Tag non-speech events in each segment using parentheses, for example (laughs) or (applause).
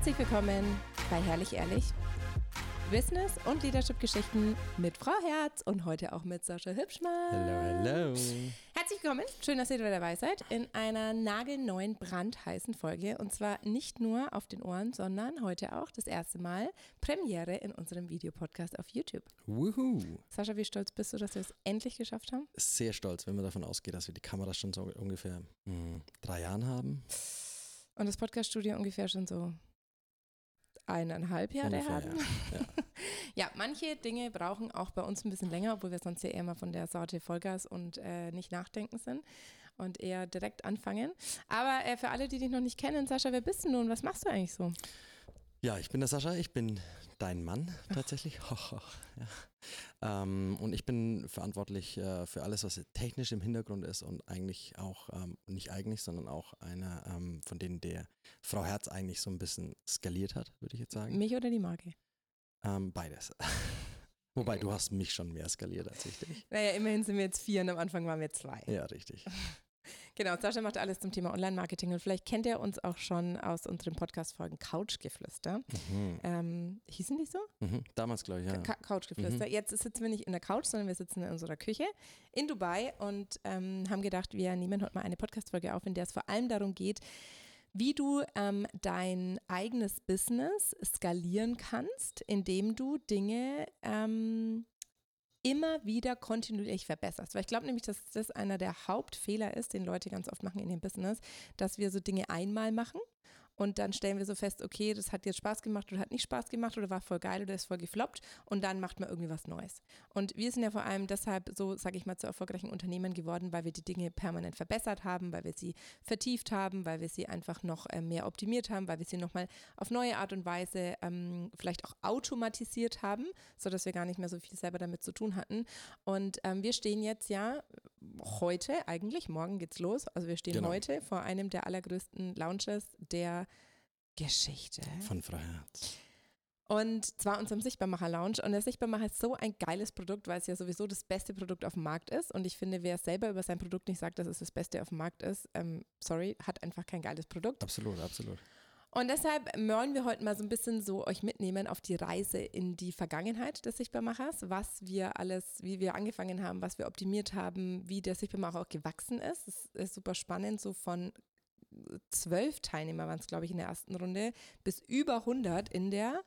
Herzlich willkommen bei Herrlich Ehrlich. Business- und Leadership-Geschichten mit Frau Herz und heute auch mit Sascha Hübschmann. Hello, hello. Herzlich willkommen, schön, dass ihr wieder dabei seid, in einer nagelneuen, brandheißen Folge. Und zwar nicht nur auf den Ohren, sondern heute auch das erste Mal Premiere in unserem Videopodcast auf YouTube. Wuhu. Sascha, wie stolz bist du, dass wir es endlich geschafft haben? Sehr stolz, wenn man davon ausgeht, dass wir die Kamera schon so ungefähr mh, drei Jahren haben. Und das Podcaststudio ungefähr schon so eineinhalb Jahre Ungefähr, haben. ja. Ja. (laughs) Ja, manche Dinge brauchen auch bei uns ein bisschen länger, obwohl wir sonst ja eher mal von der Sorte Vollgas und äh, nicht nachdenken sind und eher direkt anfangen. Aber äh, für alle, die dich noch nicht kennen, Sascha, wer bist du nun? Was machst du eigentlich so? Ja, ich bin der Sascha, ich bin dein Mann tatsächlich. (laughs) ja. ähm, und ich bin verantwortlich äh, für alles, was technisch im Hintergrund ist und eigentlich auch, ähm, nicht eigentlich, sondern auch einer ähm, von denen, der Frau Herz eigentlich so ein bisschen skaliert hat, würde ich jetzt sagen. Mich oder die Marke? Ähm, beides. (laughs) Wobei du hast mich schon mehr skaliert als ich dich. Naja, immerhin sind wir jetzt vier und am Anfang waren wir zwei. Ja, richtig. (laughs) Genau, Sascha macht alles zum Thema Online-Marketing und vielleicht kennt ihr uns auch schon aus unseren Podcast-Folgen Couchgeflüster. Mhm. Ähm, hießen die so? Mhm. Damals, glaube ich, ja. Ka Couchgeflüster. Mhm. Jetzt sitzen wir nicht in der Couch, sondern wir sitzen in unserer Küche in Dubai und ähm, haben gedacht, wir nehmen heute mal eine Podcast-Folge auf, in der es vor allem darum geht, wie du ähm, dein eigenes Business skalieren kannst, indem du Dinge ähm, immer wieder kontinuierlich verbesserst. Weil ich glaube nämlich, dass das einer der Hauptfehler ist, den Leute ganz oft machen in ihrem Business, dass wir so Dinge einmal machen und dann stellen wir so fest, okay, das hat jetzt Spaß gemacht oder hat nicht Spaß gemacht oder war voll geil oder ist voll gefloppt und dann macht man irgendwie was Neues. Und wir sind ja vor allem deshalb so, sage ich mal, zu erfolgreichen Unternehmen geworden, weil wir die Dinge permanent verbessert haben, weil wir sie vertieft haben, weil wir sie einfach noch äh, mehr optimiert haben, weil wir sie nochmal auf neue Art und Weise ähm, vielleicht auch automatisiert haben, sodass wir gar nicht mehr so viel selber damit zu tun hatten. Und ähm, wir stehen jetzt ja heute eigentlich, morgen geht's los, also wir stehen Genau. heute vor einem der allergrößten Launches der Geschichte. Von Frau Herz. Und zwar unserem Sichtbarmacher Lounge. Und der Sichtbarmacher ist so ein geiles Produkt, weil es ja sowieso das beste Produkt auf dem Markt ist. Und ich finde, wer selber über sein Produkt nicht sagt, dass es das Beste auf dem Markt ist, ähm, sorry, hat einfach kein geiles Produkt. Absolut, absolut. Und deshalb wollen wir heute mal so ein bisschen so euch mitnehmen auf die Reise in die Vergangenheit des Sichtbarmachers, was wir alles, wie wir angefangen haben, was wir optimiert haben, wie der Sichtbarmacher auch gewachsen ist. Es ist super spannend, so von zwölf Teilnehmer waren es, glaube ich, in der ersten Runde, bis über 100 in der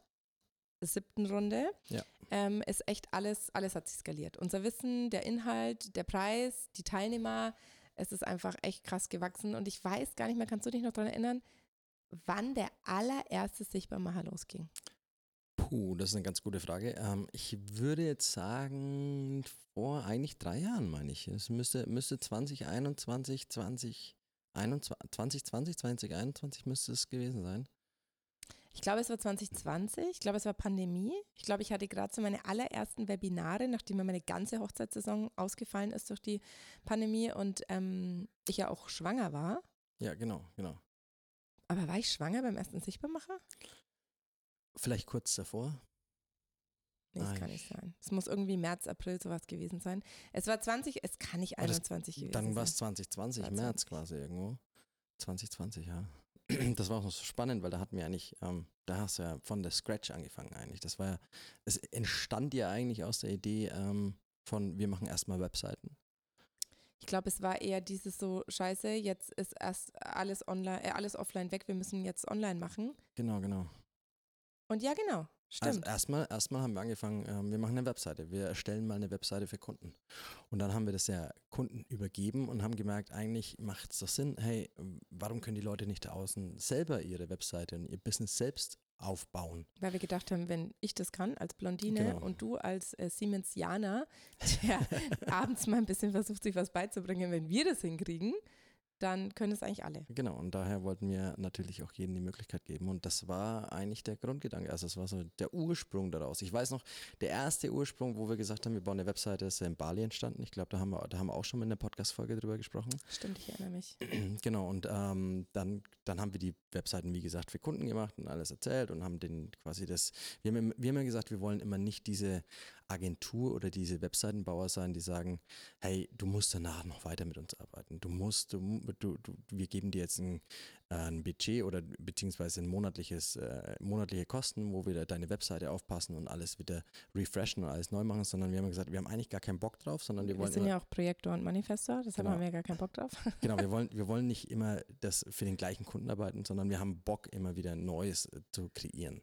siebten Runde. Ja. Ähm, ist echt alles, alles hat sich skaliert. Unser Wissen, der Inhalt, der Preis, die Teilnehmer, es ist einfach echt krass gewachsen. Und ich weiß gar nicht mehr, kannst du dich noch daran erinnern, wann der allererste Sichtbarmacher losging? Puh, das ist eine ganz gute Frage. Ähm, ich würde jetzt sagen, vor eigentlich drei Jahren, meine ich. Es müsste, müsste 2021, 20, 2020, 2021 müsste es gewesen sein. Ich glaube, es war 2020. Ich glaube, es war Pandemie. Ich glaube, ich hatte gerade so meine allerersten Webinare, nachdem mir meine ganze Hochzeitssaison ausgefallen ist durch die Pandemie und ähm, ich ja auch schwanger war. Ja, genau, genau. Aber war ich schwanger beim ersten Sichtbarmacher? Vielleicht kurz davor. Nee, das Nein. kann nicht sein. Es muss irgendwie März, April sowas gewesen sein. Es war 20, es kann nicht Aber das- 21 gewesen Dann war sein. es 2020, War März 20. quasi irgendwo. 2020, ja. (clears throat) Das war auch noch so spannend, weil da hatten wir eigentlich, ähm, da hast du ja von der Scratch angefangen eigentlich. Das war ja, es entstand ja eigentlich aus der Idee ähm, von, wir machen erstmal Webseiten. Ich glaube, es war eher dieses so, scheiße, jetzt ist erst alles online, äh, alles offline weg, wir müssen jetzt online machen. Genau, genau. Und ja, genau, Also stimmt. erstmal, erstmal haben wir angefangen, ähm, wir machen eine Webseite. Wir erstellen mal eine Webseite für Kunden. Und dann haben wir das ja Kunden übergeben und haben gemerkt, eigentlich macht es doch Sinn, hey, warum können die Leute nicht da außen selber ihre Webseite und ihr Business selbst aufbauen? Weil wir gedacht haben, wenn ich das kann als Blondine Genau. und du als äh, Siemensianer, der (laughs) abends mal ein bisschen versucht, sich was beizubringen, wenn wir das hinkriegen, dann können es eigentlich alle. Genau, und daher wollten wir natürlich auch jedem die Möglichkeit geben. Und das war eigentlich der Grundgedanke. Also das war so der Ursprung daraus. Ich weiß noch, der erste Ursprung, wo wir gesagt haben, wir bauen eine Webseite, ist ja in Bali entstanden. Ich glaube, da haben wir, da haben wir auch schon mal in der Podcast-Folge drüber gesprochen. Stimmt, ich erinnere mich. Genau, und ähm, dann, dann haben wir die Webseiten, wie gesagt, für Kunden gemacht und alles erzählt und haben den quasi das, wir haben, wir haben ja gesagt, wir wollen immer nicht diese Agentur oder diese Webseitenbauer sein, die sagen, hey, du musst danach noch weiter mit uns arbeiten. Du musst, du, du, du wir geben dir jetzt ein, äh, ein Budget oder beziehungsweise ein monatliches, äh, monatliche Kosten, wo wir deine Webseite aufpassen und alles wieder refreshen und alles neu machen, sondern wir haben gesagt, wir haben eigentlich gar keinen Bock drauf, sondern wir, Wir wollen sind immer, ja auch Projektor und Manifestor, deshalb Genau. haben wir ja gar keinen Bock drauf. genau, wir wollen, (laughs) wir wollen nicht immer das für den gleichen Kunden arbeiten, sondern wir haben Bock, immer wieder Neues äh, zu kreieren.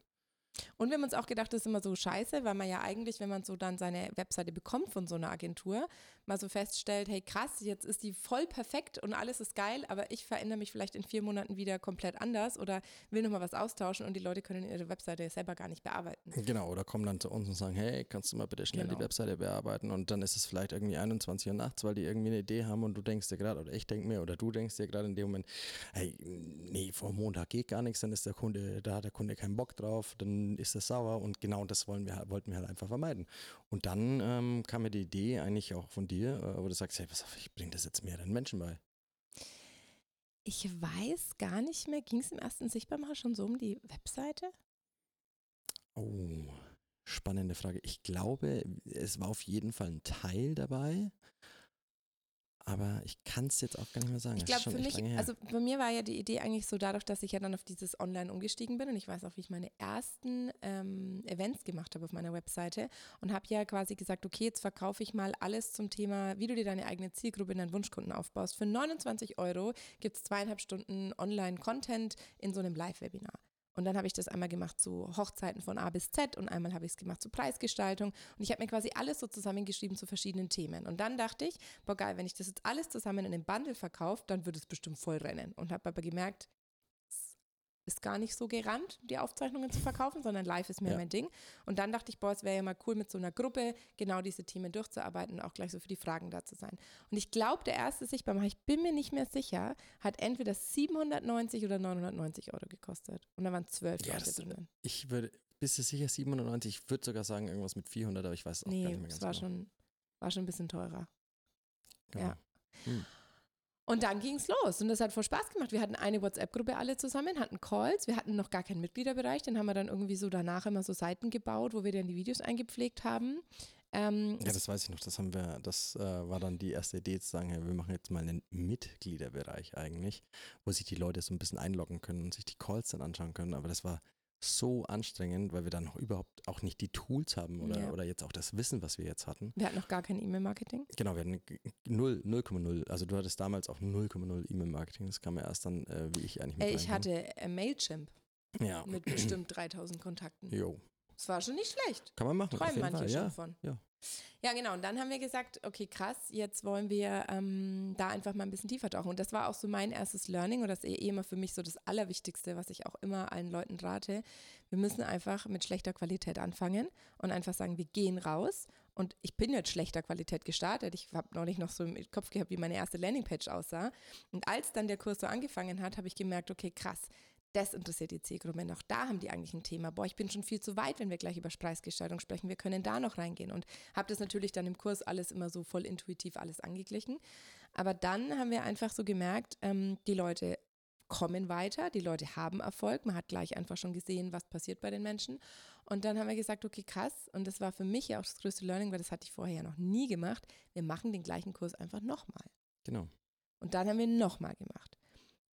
Und wir haben uns auch gedacht, das ist immer so scheiße, weil man ja eigentlich, wenn man so dann seine Webseite bekommt von so einer Agentur, mal so feststellt, hey krass, jetzt ist die voll perfekt und alles ist geil, aber ich verändere mich vielleicht in vier Monaten wieder komplett anders oder will nochmal was austauschen und die Leute können ihre Webseite selber gar nicht bearbeiten. Genau, oder kommen dann zu uns und sagen, hey, kannst du mal bitte schnell Genau. die Webseite bearbeiten und dann ist es vielleicht irgendwie 21 Uhr nachts, weil die irgendwie eine Idee haben und du denkst dir gerade, oder ich denke mir, oder du denkst dir gerade in dem Moment, hey, nee, vor Montag geht gar nichts, dann ist der Kunde, da hat der Kunde keinen Bock drauf, dann ist er sauer und genau das wollen wir, wollten wir halt einfach vermeiden. Und dann ähm, kam mir die Idee eigentlich auch von dir, äh, wo du sagst, hey, pass auf, ich bringe das jetzt mehreren Menschen bei. Ich weiß gar nicht mehr, ging es im ersten Sichtbarmacher schon so um die Webseite? Oh, spannende Frage. Ich glaube, es war auf jeden Fall ein Teil dabei, aber ich kann es jetzt auch gar nicht mehr sagen. Ich glaube für mich, also bei mir war ja die Idee eigentlich so dadurch, dass ich ja dann auf dieses Online umgestiegen bin und ich weiß auch, wie ich meine ersten ähm, Events gemacht habe auf meiner Webseite und habe ja quasi gesagt, okay, jetzt verkaufe ich mal alles zum Thema, wie du dir deine eigene Zielgruppe in deinen Wunschkunden aufbaust. Für 29 Euro gibt es zweieinhalb Stunden Online-Content in so einem Live-Webinar. Und dann habe ich das einmal gemacht zu Hochzeiten von A bis Z und einmal habe ich es gemacht zu Preisgestaltung. Und ich habe mir quasi alles so zusammengeschrieben zu verschiedenen Themen. Und dann dachte ich, boah geil, wenn ich das jetzt alles zusammen in einem Bundle verkaufe, dann wird es bestimmt voll rennen. Und habe aber gemerkt, ist gar nicht so gerannt, die Aufzeichnungen zu verkaufen, sondern live ist mehr Ja. mein Ding. Und dann dachte ich, boah, es wäre ja mal cool, mit so einer Gruppe genau diese Themen durchzuarbeiten und auch gleich so für die Fragen da zu sein. Und ich glaube, der erste Sichtbarmacher, ich bin mir nicht mehr sicher, hat entweder 790 oder 990 Euro gekostet. Und da waren zwölf Ja, Leute drinnen. ich würde, bist du sicher 97? Ich würde sogar sagen irgendwas mit 400, aber ich weiß es auch gar Nee, nicht mehr ganz es war genau. schon, war schon ein bisschen teurer. Genau. ja. Hm. Und dann ging es los und das hat voll Spaß gemacht. Wir hatten eine WhatsApp-Gruppe alle zusammen, hatten Calls, wir hatten noch gar keinen Mitgliederbereich, den haben wir dann irgendwie so danach immer so Seiten gebaut, wo wir dann die Videos eingepflegt haben. Ähm, Ja, das weiß ich noch. Das haben wir, das äh, war dann die erste Idee zu sagen, hey, wir machen jetzt mal einen Mitgliederbereich eigentlich, wo sich die Leute so ein bisschen einloggen können und sich die Calls dann anschauen können. Aber das war so anstrengend, weil wir dann noch überhaupt auch nicht die Tools haben oder, Ja. oder jetzt auch das Wissen, was wir jetzt hatten. wir hatten noch gar kein E-Mail-Marketing. Genau, wir hatten g- 0, 0,0. Also du hattest damals auch 0,0 E-Mail-Marketing. Das kam ja erst dann, äh, wie ich eigentlich mit Äh, ich hatte äh, Mailchimp Ja. mit bestimmt 3000 Kontakten. Jo. Das war schon nicht schlecht. Kann man machen. Träumen manche Fall. schon Ja. von. ja. Ja, genau. Und dann haben wir gesagt, okay, krass, jetzt wollen wir ähm, da einfach mal ein bisschen tiefer tauchen. Und das war auch so mein erstes Learning und das ist eh immer für mich so das Allerwichtigste, was ich auch immer allen Leuten rate. Wir müssen einfach mit schlechter Qualität anfangen und einfach sagen, wir gehen raus. Und ich bin mit schlechter Qualität gestartet. Ich habe neulich noch so im Kopf gehabt, wie meine erste Landingpage aussah. Und als dann der Kurs so angefangen hat, habe ich gemerkt, okay, krass, das interessiert die Zielgruppe noch. Da haben die eigentlich ein Thema. Boah, ich bin schon viel zu weit, wenn wir gleich über Preisgestaltung sprechen. Wir können da noch reingehen. Und habe das natürlich dann im Kurs alles immer so voll intuitiv alles angeglichen. Aber dann haben wir einfach so gemerkt, ähm, die Leute kommen weiter, die Leute haben Erfolg. Man hat gleich einfach schon gesehen, was passiert bei den Menschen. Und dann haben wir gesagt, okay, krass. Und das war für mich ja auch das größte Learning, weil das hatte ich vorher ja noch nie gemacht. Wir machen den gleichen Kurs einfach nochmal. Genau. Und dann haben wir nochmal gemacht.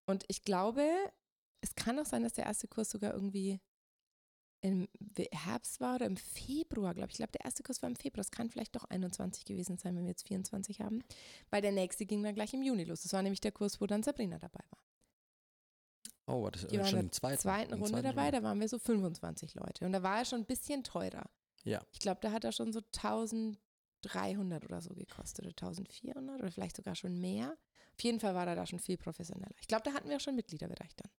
Und ich glaube, es kann auch sein, dass der erste Kurs sogar irgendwie im Herbst war oder im Februar, glaube ich. Ich glaube, der erste Kurs war im Februar. Es kann vielleicht doch 21 gewesen sein, wenn wir jetzt 24 haben. Weil der nächste ging dann gleich im Juni los. Das war nämlich der Kurs, wo dann Sabrina dabei war. Oh, war das waren schon in im zweiten, Zweiten Runde zweiten dabei, Runde. da waren wir so 25 Leute. Und da war er schon ein bisschen teurer. Ja. Ich glaube, da hat er schon so 1300 oder so gekostet oder 1400 oder vielleicht sogar schon mehr. Auf jeden Fall war er da schon viel professioneller. Ich glaube, da hatten wir auch schon Mitgliederbereich dann.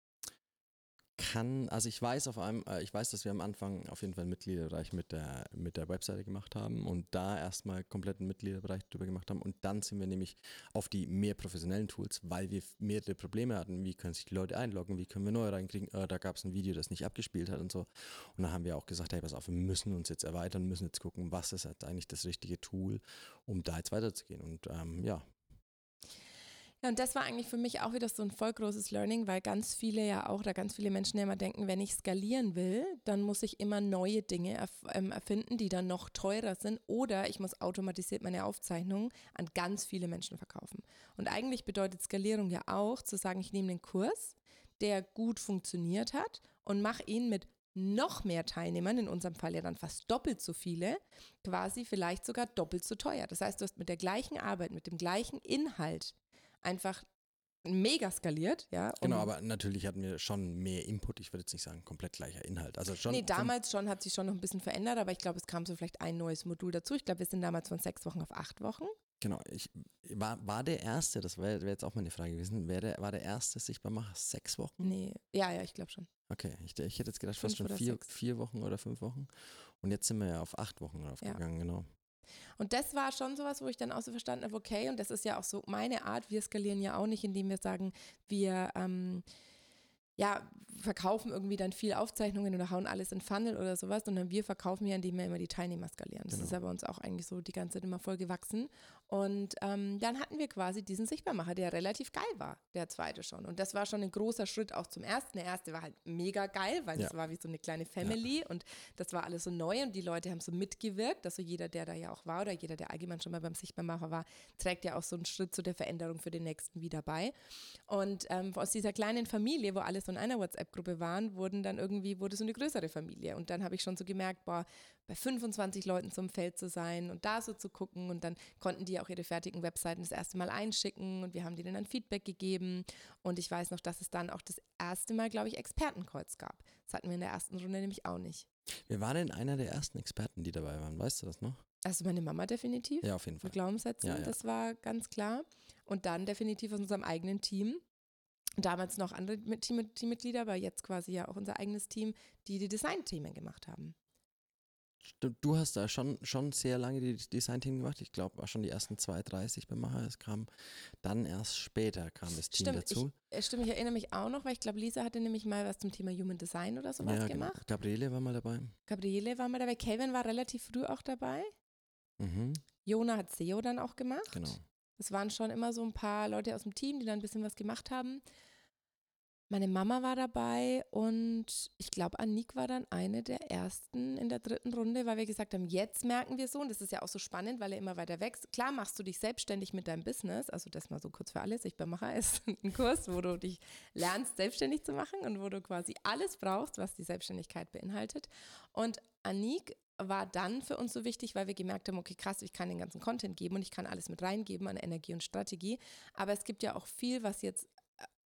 Kann, also ich weiß auf einem, äh, ich weiß, dass wir am Anfang auf jeden Fall einen Mitgliederbereich mit der, mit der Webseite gemacht haben und da erstmal kompletten Mitgliederbereich drüber gemacht haben. Und dann sind wir nämlich auf die mehr professionellen Tools, weil wir mehrere Probleme hatten, wie können sich die Leute einloggen, wie können wir neu reinkriegen, äh, da gab es ein Video, das nicht abgespielt hat und so. Und dann haben wir auch gesagt, hey, pass auf, wir müssen uns jetzt erweitern, müssen jetzt gucken, was ist jetzt eigentlich das richtige Tool, um da jetzt weiterzugehen. Und ähm, ja, Ja, und das war eigentlich für mich auch wieder so ein voll großes Learning, weil ganz viele ja auch, da ganz viele Menschen ja immer denken, wenn ich skalieren will, dann muss ich immer neue Dinge ähm, erfinden, die dann noch teurer sind oder ich muss automatisiert meine Aufzeichnungen an ganz viele Menschen verkaufen. Und eigentlich bedeutet Skalierung ja auch zu sagen, ich nehme einen Kurs, der gut funktioniert hat und mache ihn mit noch mehr Teilnehmern, in unserem Fall ja dann fast doppelt so viele, quasi vielleicht sogar doppelt so teuer. Das heißt, du hast mit der gleichen Arbeit, mit dem gleichen Inhalt einfach mega skaliert, ja. Genau, aber natürlich hatten wir schon mehr Input. Ich würde jetzt nicht sagen, komplett gleicher Inhalt. Also schon. Nee, damals schon hat sich schon noch ein bisschen verändert, aber ich glaube, es kam so vielleicht ein neues Modul dazu. Ich glaube, wir sind damals von sechs Wochen auf acht Wochen. Genau, ich war, war der erste, das wäre wär jetzt auch meine Frage gewesen, wär der, war der erste Sichtbarmacher sechs Wochen? Nee, ja, ja, ich glaube schon. Okay, ich, ich hätte jetzt gedacht, fast schon vier, vier Wochen oder fünf Wochen. Und jetzt sind wir ja auf acht Wochen draufgegangen, ja. genau. Und das war schon sowas, wo ich dann auch so verstanden habe, okay, und das ist ja auch so meine Art, wir skalieren ja auch nicht, indem wir sagen, wir ähm, ja, verkaufen irgendwie dann viel Aufzeichnungen oder hauen alles in Funnel oder sowas, sondern wir verkaufen ja, indem wir immer die Teilnehmer skalieren. Das genau. ist ja bei uns auch eigentlich so die ganze Zeit immer voll gewachsen. Und ähm, dann hatten wir quasi diesen Sichtbarmacher, der relativ geil war, der zweite schon. Und das war schon ein großer Schritt auch zum ersten. Der erste war halt mega geil, weil ja. das war wie so eine kleine Family ja. und das war alles so neu und die Leute haben so mitgewirkt. Also jeder, der da ja auch war oder jeder, der allgemein schon mal beim Sichtbarmacher war, trägt ja auch so einen Schritt zu der Veränderung für den nächsten wieder bei. Und ähm, aus dieser kleinen Familie, wo alles so in einer WhatsApp-Gruppe waren, wurden dann irgendwie, wurde so eine größere Familie. Und dann habe ich schon so gemerkt, boah, bei 25 Leuten zum Feld zu sein und da so zu gucken. Und dann konnten die auch ihre fertigen Webseiten das erste Mal einschicken und wir haben denen dann Feedback gegeben. Und ich weiß noch, dass es dann auch das erste Mal, glaube ich, Expertenkreuz gab. Das hatten wir in der ersten Runde nämlich auch nicht. Wer war denn einer der ersten Experten, die dabei waren? Weißt du das noch? Also meine Mama definitiv. Ja, auf jeden Fall. Mit Glaubenssätzen, ja, ja. das war ganz klar. Und dann definitiv aus unserem eigenen Team. Damals noch andere Team Teammitglieder, aber jetzt quasi ja auch unser eigenes Team, die die Designthemen gemacht haben. Du hast da schon, schon sehr lange die Design-Team gemacht. Ich glaube, war schon die ersten zwei, 30 beim Macher. Es kam dann erst später kam das Team stimmt, dazu. Ich, äh, stimmt, ich erinnere mich auch noch, weil ich glaube, Lisa hatte nämlich mal was zum Thema Human Design oder sowas ja, genau. gemacht. Gabriele war mal dabei. Gabriele war mal dabei. Kelvin war relativ früh auch dabei. Mhm. Jona hat SEO dann auch gemacht. Genau. Es waren schon immer so ein paar Leute aus dem Team, die dann ein bisschen was gemacht haben. Meine Mama war dabei und ich glaube, Annik war dann eine der ersten in der dritten Runde, weil wir gesagt haben, jetzt merken wir so, und das ist ja auch so spannend, weil er immer weiter wächst. Klar machst du dich selbstständig mit deinem Business, also das mal so kurz für alles. Ich bin Macher ist (laughs) ein Kurs, wo du dich lernst, selbstständig zu machen und wo du quasi alles brauchst, was die Selbstständigkeit beinhaltet. Und Annik war dann für uns so wichtig, weil wir gemerkt haben, okay, krass, ich kann den ganzen Content geben und ich kann alles mit reingeben an Energie und Strategie. Aber es gibt ja auch viel, was jetzt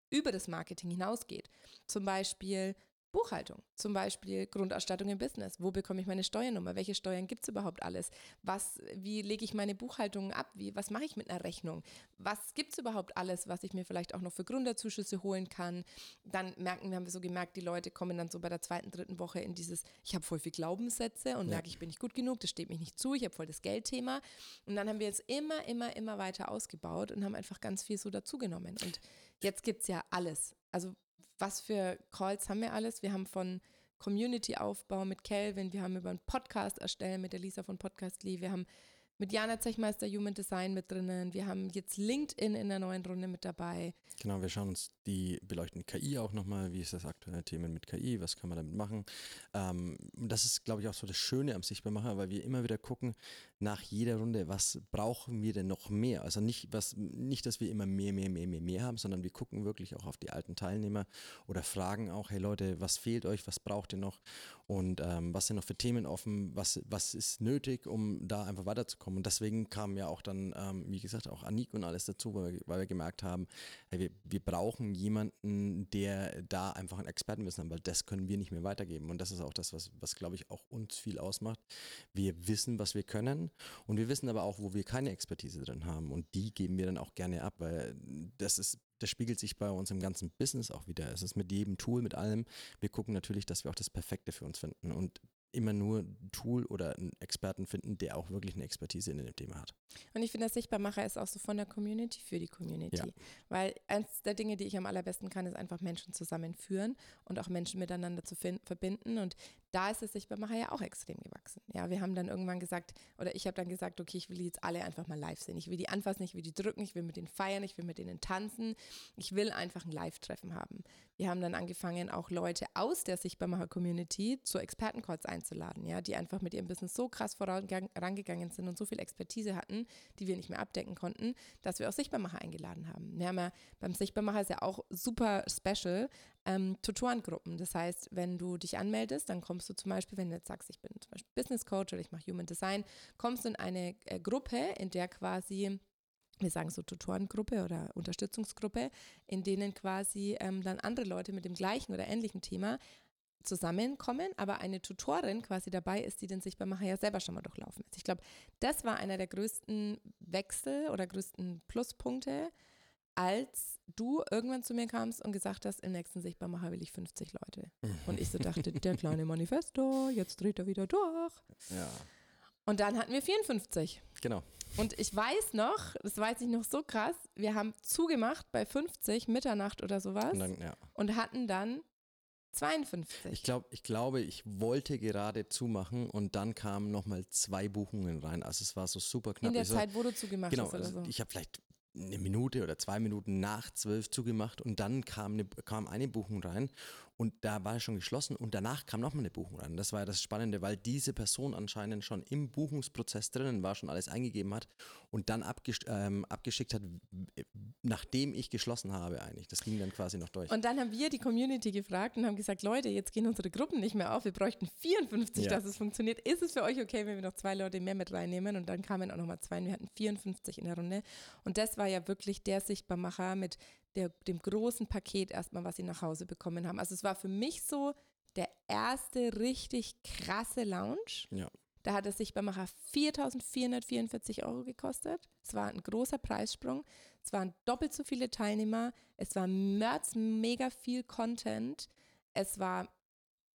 über das Marketing hinausgeht. Zum Beispiel Buchhaltung, zum Beispiel Grundausstattung im Business. Wo bekomme ich meine Steuernummer? Welche Steuern gibt es überhaupt alles? Was, wie lege ich meine Buchhaltung ab? Wie, was mache ich mit einer Rechnung? Was gibt es überhaupt alles, was ich mir vielleicht auch noch für Gründerzuschüsse holen kann? Dann merken wir, haben wir so gemerkt, die Leute kommen dann so bei der zweiten, dritten Woche in dieses, ich habe voll viel Glaubenssätze und ja. merke, ich bin nicht gut genug, das steht mich nicht zu, ich habe voll das Geldthema. Und dann haben wir jetzt immer, immer, immer weiter ausgebaut und haben einfach ganz viel so dazugenommen. Und jetzt gibt es ja alles. Also was für Calls haben wir alles? Wir haben von Community-Aufbau mit Kelvin, wir haben über einen Podcast erstellen mit der Lisa von Podcastly, wir haben mit Jana Zechmeister Human Design mit drinnen. Wir haben jetzt LinkedIn in der neuen Runde mit dabei. Genau, wir schauen uns die, beleuchten KI auch nochmal. Wie ist das aktuelle Thema mit KI? Was kann man damit machen? Ähm, das ist, glaube ich, auch so das Schöne am Sichtbarmacher, weil wir immer wieder gucken nach jeder Runde, was brauchen wir denn noch mehr? Also nicht, was, nicht, dass wir immer mehr, mehr, mehr, mehr, mehr haben, sondern wir gucken wirklich auch auf die alten Teilnehmer oder fragen auch, hey Leute, was fehlt euch? Was braucht ihr noch? Und ähm, was sind noch für Themen offen? Was, was ist nötig, um da einfach weiterzukommen? kommen. Und deswegen kam ja auch dann, ähm, wie gesagt, auch Anik und alles dazu, weil wir, weil wir gemerkt haben, hey, wir, wir brauchen jemanden, der da einfach ein Expertenwissen hat, weil das können wir nicht mehr weitergeben. Und das ist auch das, was, was glaube ich, auch uns viel ausmacht. Wir wissen, was wir können und wir wissen aber auch, wo wir keine Expertise drin haben. Und die geben wir dann auch gerne ab, weil das ist das spiegelt sich bei uns im ganzen Business auch wieder. Es ist mit jedem Tool, mit allem. Wir gucken natürlich, dass wir auch das Perfekte für uns finden. Und immer nur ein Tool oder einen Experten finden, der auch wirklich eine Expertise in dem Thema hat. Und ich finde, das Sichtbarmacher ist auch so von der Community für die Community. Ja. Weil eines der Dinge, die ich am allerbesten kann, ist einfach Menschen zusammenführen und auch Menschen miteinander zu verbinden. Und da ist es Sichtbarmacher ja auch extrem gewachsen. Ja, wir haben dann irgendwann gesagt, oder ich habe dann gesagt, okay, ich will die jetzt alle einfach mal live sehen. Ich will die anfassen, ich will die drücken, ich will mit denen feiern, ich will mit denen tanzen. Ich will einfach ein Live-Treffen haben. Wir haben dann angefangen, auch Leute aus der Sichtbarmacher-Community zu Expertencalls einzuladen, ja, die einfach mit ihrem Business so krass vorangegangen sind und so viel Expertise hatten, die wir nicht mehr abdecken konnten, dass wir auch Sichtbarmacher eingeladen haben. Wir haben ja beim Sichtbarmacher ist ja auch super special ähm, Tutorengruppen. Das heißt, wenn du dich anmeldest, dann kommst du zum Beispiel, wenn du jetzt sagst, ich bin zum Beispiel Business Coach oder ich mache Human Design, kommst du in eine äh, Gruppe, in der quasi wir sagen so Tutorengruppe oder Unterstützungsgruppe, in denen quasi ähm, dann andere Leute mit dem gleichen oder ähnlichen Thema zusammenkommen, aber eine Tutorin quasi dabei ist, die den Sichtbarmacher ja selber schon mal durchlaufen ist. Ich glaube, das war einer der größten Wechsel oder größten Pluspunkte, als du irgendwann zu mir kamst und gesagt hast, im nächsten Sichtbarmacher will ich 50 Leute. Und ich so dachte, der kleine Manifesto, jetzt dreht er wieder durch. Ja. Und dann hatten wir 54. Genau. Und ich weiß noch, das weiß ich noch so krass, wir haben zugemacht bei 50, Mitternacht oder sowas Und dann, ja. und hatten dann 52. Ich, glaub, ich glaube, ich wollte gerade zumachen und dann kamen nochmal zwei Buchungen rein. Also es war so super knapp. In der Ich so, Zeit, wo du zugemacht genau, hast oder also so. ich habe vielleicht eine Minute oder zwei Minuten nach zwölf zugemacht und dann kam eine, kam eine Buchung rein und da war es schon geschlossen und danach kam nochmal eine Buchung rein. Das war ja das Spannende, weil diese Person anscheinend schon im Buchungsprozess drinnen war, schon alles eingegeben hat und dann abgesch ähm, abgeschickt hat, nachdem ich geschlossen habe eigentlich. Das ging dann quasi noch durch. Und dann haben wir die Community gefragt und haben gesagt, Leute, jetzt gehen unsere Gruppen nicht mehr auf, wir bräuchten 54, Ja. dass es funktioniert. Ist es für euch okay, wenn wir noch zwei Leute mehr mit reinnehmen? Und dann kamen auch nochmal zwei und wir hatten 54 in der Runde. Und das war ja wirklich der Sichtbarmacher mit der, dem großen Paket erstmal, was sie nach Hause bekommen haben. Also es war für mich so der erste richtig krasse Lounge. Ja. Da hat der Sichtbarmacher 4.444 Euro gekostet. Es war ein großer Preissprung. Es waren doppelt so viele Teilnehmer. Es war März mega viel Content. Es war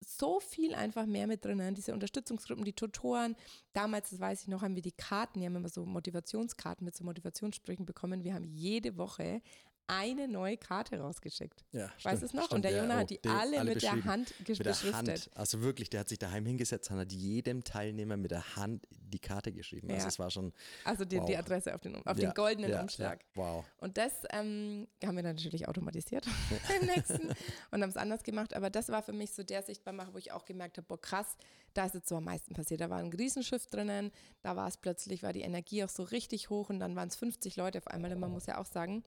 so viel einfach mehr mit drinnen. Diese Unterstützungsgruppen, die Tutoren. Damals, das weiß ich noch, haben wir die Karten, die haben immer so Motivationskarten mit so Motivationssprüchen bekommen. Wir haben jede Woche eine neue Karte rausgeschickt. Ja, Weißt du es noch? Und der Jona hat die alle, mit der Hand gesch- mit der. Hand. Also wirklich, der hat sich daheim hingesetzt und hat jedem Teilnehmer mit der Hand die Karte geschrieben. Also Ja. es war schon Also die, die Wow. Adresse auf den, auf ja, den goldenen ja, Umschlag. Ja, wow. Und das ähm, haben wir dann natürlich automatisiert (laughs) im nächsten und haben es anders gemacht. Aber das war für mich so der Sichtbarmacher, wo ich auch gemerkt habe, boah krass, da ist jetzt so am meisten passiert. Da war ein Riesenschiff drinnen, da war es plötzlich, war die Energie auch so richtig hoch und dann waren es 50 Leute auf einmal. Und man muss ja auch sagen,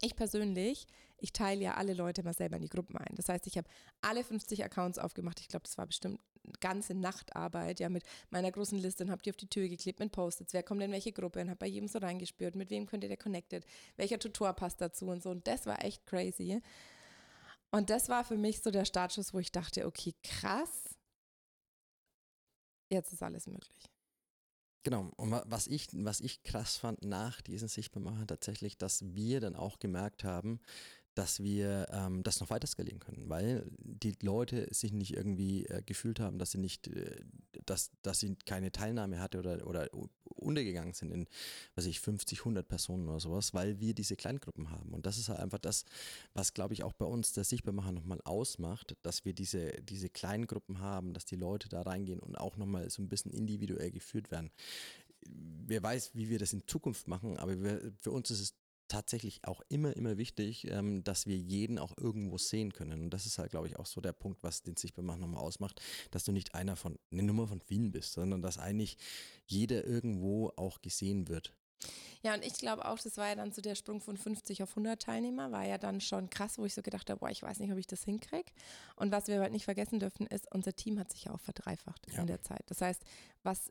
ich persönlich, ich teile ja alle Leute mal selber in die Gruppen ein. Das heißt, ich habe alle 50 Accounts aufgemacht. Ich glaube, das war bestimmt eine ganze Nachtarbeit, ja, mit meiner großen Liste und habe die auf die Tür geklebt mit Post-its. Wer kommt in welche Gruppe und habe bei jedem so reingespürt, mit wem könnte der connected, welcher Tutor passt dazu und so. Und das war echt crazy. Und das war für mich so der Startschuss, wo ich dachte, okay, krass, jetzt ist alles möglich. Genau. Und wa- was ich, was ich krass fand nach diesem Sichtbarmachen tatsächlich, dass wir dann auch gemerkt haben, dass wir ähm, das noch weiter skalieren können, weil die Leute sich nicht irgendwie äh, gefühlt haben, dass sie nicht, äh, dass, dass sie keine Teilnahme hatte oder, oder untergegangen sind in, was ich, 50, 100 Personen oder sowas, weil wir diese Kleingruppen haben. Und das ist halt einfach das, was, glaube ich, auch bei uns der Sichtbarmacher nochmal ausmacht, dass wir diese, diese kleinen Gruppen haben, dass die Leute da reingehen und auch nochmal so ein bisschen individuell geführt werden. Wer weiß, wie wir das in Zukunft machen, aber wir, für uns ist es tatsächlich auch immer, immer wichtig, ähm, dass wir jeden auch irgendwo sehen können. Und das ist halt, glaube ich, auch so der Punkt, was den Sichtbarmachen nochmal ausmacht, dass du nicht einer von, eine Nummer von vielen bist, sondern dass eigentlich jeder irgendwo auch gesehen wird. Ja, und ich glaube auch, das war ja dann so der Sprung von 50 auf 100 Teilnehmer, war ja dann schon krass, wo ich so gedacht habe, boah, ich weiß nicht, ob ich das hinkriege. Und was wir halt nicht vergessen dürfen, ist, unser Team hat sich ja auch verdreifacht Ja. in der Zeit. Das heißt, was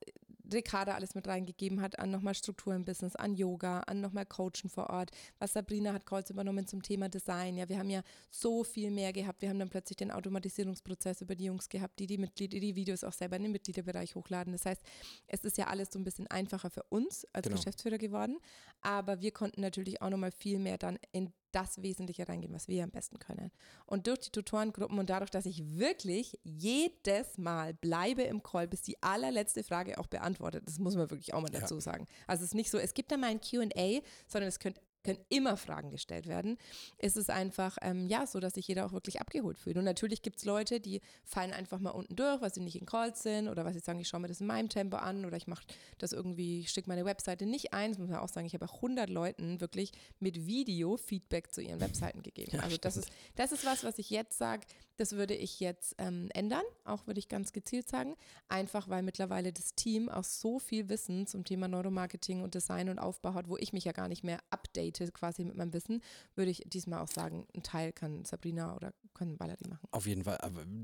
Ricarda alles mit reingegeben hat an nochmal Struktur im Business, an Yoga, an nochmal Coachen vor Ort, was Sabrina hat Calls übernommen zum Thema Design. Ja, wir haben ja so viel mehr gehabt. Wir haben dann plötzlich den Automatisierungsprozess über die Jungs gehabt, die die Mitglieder, die Videos auch selber in den Mitgliederbereich hochladen. Das heißt, es ist ja alles so ein bisschen einfacher für uns als Genau. Geschäftsführer geworden. Aber wir konnten natürlich auch nochmal viel mehr dann in das Wesentliche reingehen, was wir am besten können. Und durch die Tutorengruppen und dadurch, dass ich wirklich jedes Mal bleibe im Call, bis die allerletzte Frage auch beantwortet, das muss man wirklich auch mal Ja. dazu sagen. Also es ist nicht so, es gibt da mal ein Q&A, sondern es könnt, können immer Fragen gestellt werden, ist es einfach, ähm, ja, so, dass sich jeder auch wirklich abgeholt fühlt. Und natürlich gibt es Leute, die fallen einfach mal unten durch, weil sie nicht in Calls sind oder weil sie sagen, ich schaue mir das in meinem Tempo an oder ich mache das irgendwie, ich stecke meine Webseite nicht ein. Das muss man auch sagen, ich habe auch 100 Leuten wirklich mit Video Feedback zu ihren Webseiten gegeben. Ja, also das ist, das ist was, was ich jetzt sage, das würde ich jetzt ähm, ändern, auch würde ich ganz gezielt sagen, einfach weil mittlerweile das Team auch so viel Wissen zum Thema Neuromarketing und Design und Aufbau hat, wo ich mich ja gar nicht mehr update quasi mit meinem Wissen, würde ich diesmal auch sagen, ein Teil kann Sabrina oder können Valerie machen. Auf jeden Fall,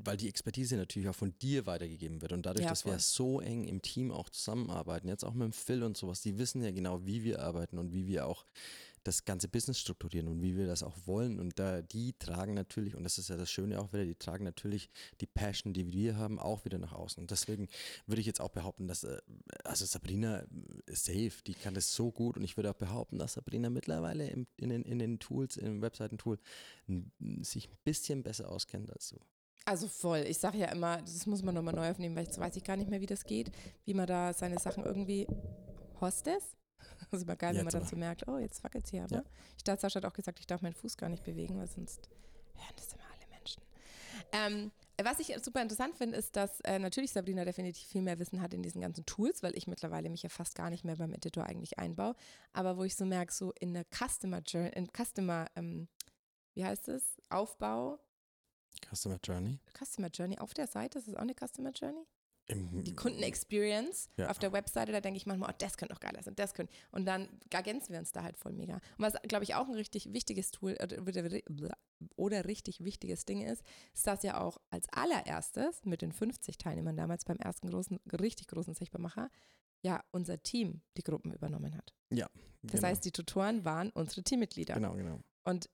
weil die Expertise natürlich auch von dir weitergegeben wird und dadurch, ja, dass wir so eng im Team auch zusammenarbeiten, jetzt auch mit dem Phil und sowas, die wissen ja genau, wie wir arbeiten und wie wir auch das ganze Business strukturieren und wie wir das auch wollen. Und da die tragen natürlich, und das ist ja das Schöne auch wieder, die tragen natürlich die Passion, die wir haben, auch wieder nach außen. Und deswegen würde ich jetzt auch behaupten, dass, äh, also Sabrina ist safe, die kann das so gut. Und ich würde auch behaupten, dass Sabrina mittlerweile in, in, den, in den Tools, im Webseitentool, sich ein bisschen besser auskennt als du. Also voll. Ich sage ja immer, das muss man nochmal neu aufnehmen, weil jetzt weiß ich gar nicht mehr, wie das geht, wie man da seine Sachen irgendwie. Hostess? Das ist immer geil, wenn man dann so merkt, oh, jetzt wackelt es hier aber. Ja. Ich dachte, Sascha hat auch gesagt, ich darf meinen Fuß gar nicht bewegen, weil sonst hören das immer alle Menschen. Ähm, was ich super interessant finde, ist, dass äh, natürlich Sabrina definitiv viel mehr Wissen hat in diesen ganzen Tools, weil ich mittlerweile mich ja fast gar nicht mehr beim Editor eigentlich einbaue. Aber wo ich so merke, so in der Customer Journey, in Customer, ähm, wie heißt es? Aufbau. Customer Journey. Customer Journey auf der Seite, ist das auch eine Customer Journey? Die Kundenexperience ja. auf der Webseite, da denke ich manchmal, oh, das könnte noch geiler sein, das könnte. Und dann ergänzen wir uns da halt voll mega. Und was, glaube ich, auch ein richtig wichtiges Tool oder richtig wichtiges Ding ist, ist, dass ja auch als allererstes mit den 50 Teilnehmern damals beim ersten großen, richtig großen Sichtbarmacher, ja, unser Team die Gruppen übernommen hat. Ja. Das genau. heißt, die Tutoren waren unsere Teammitglieder. Genau, genau. Und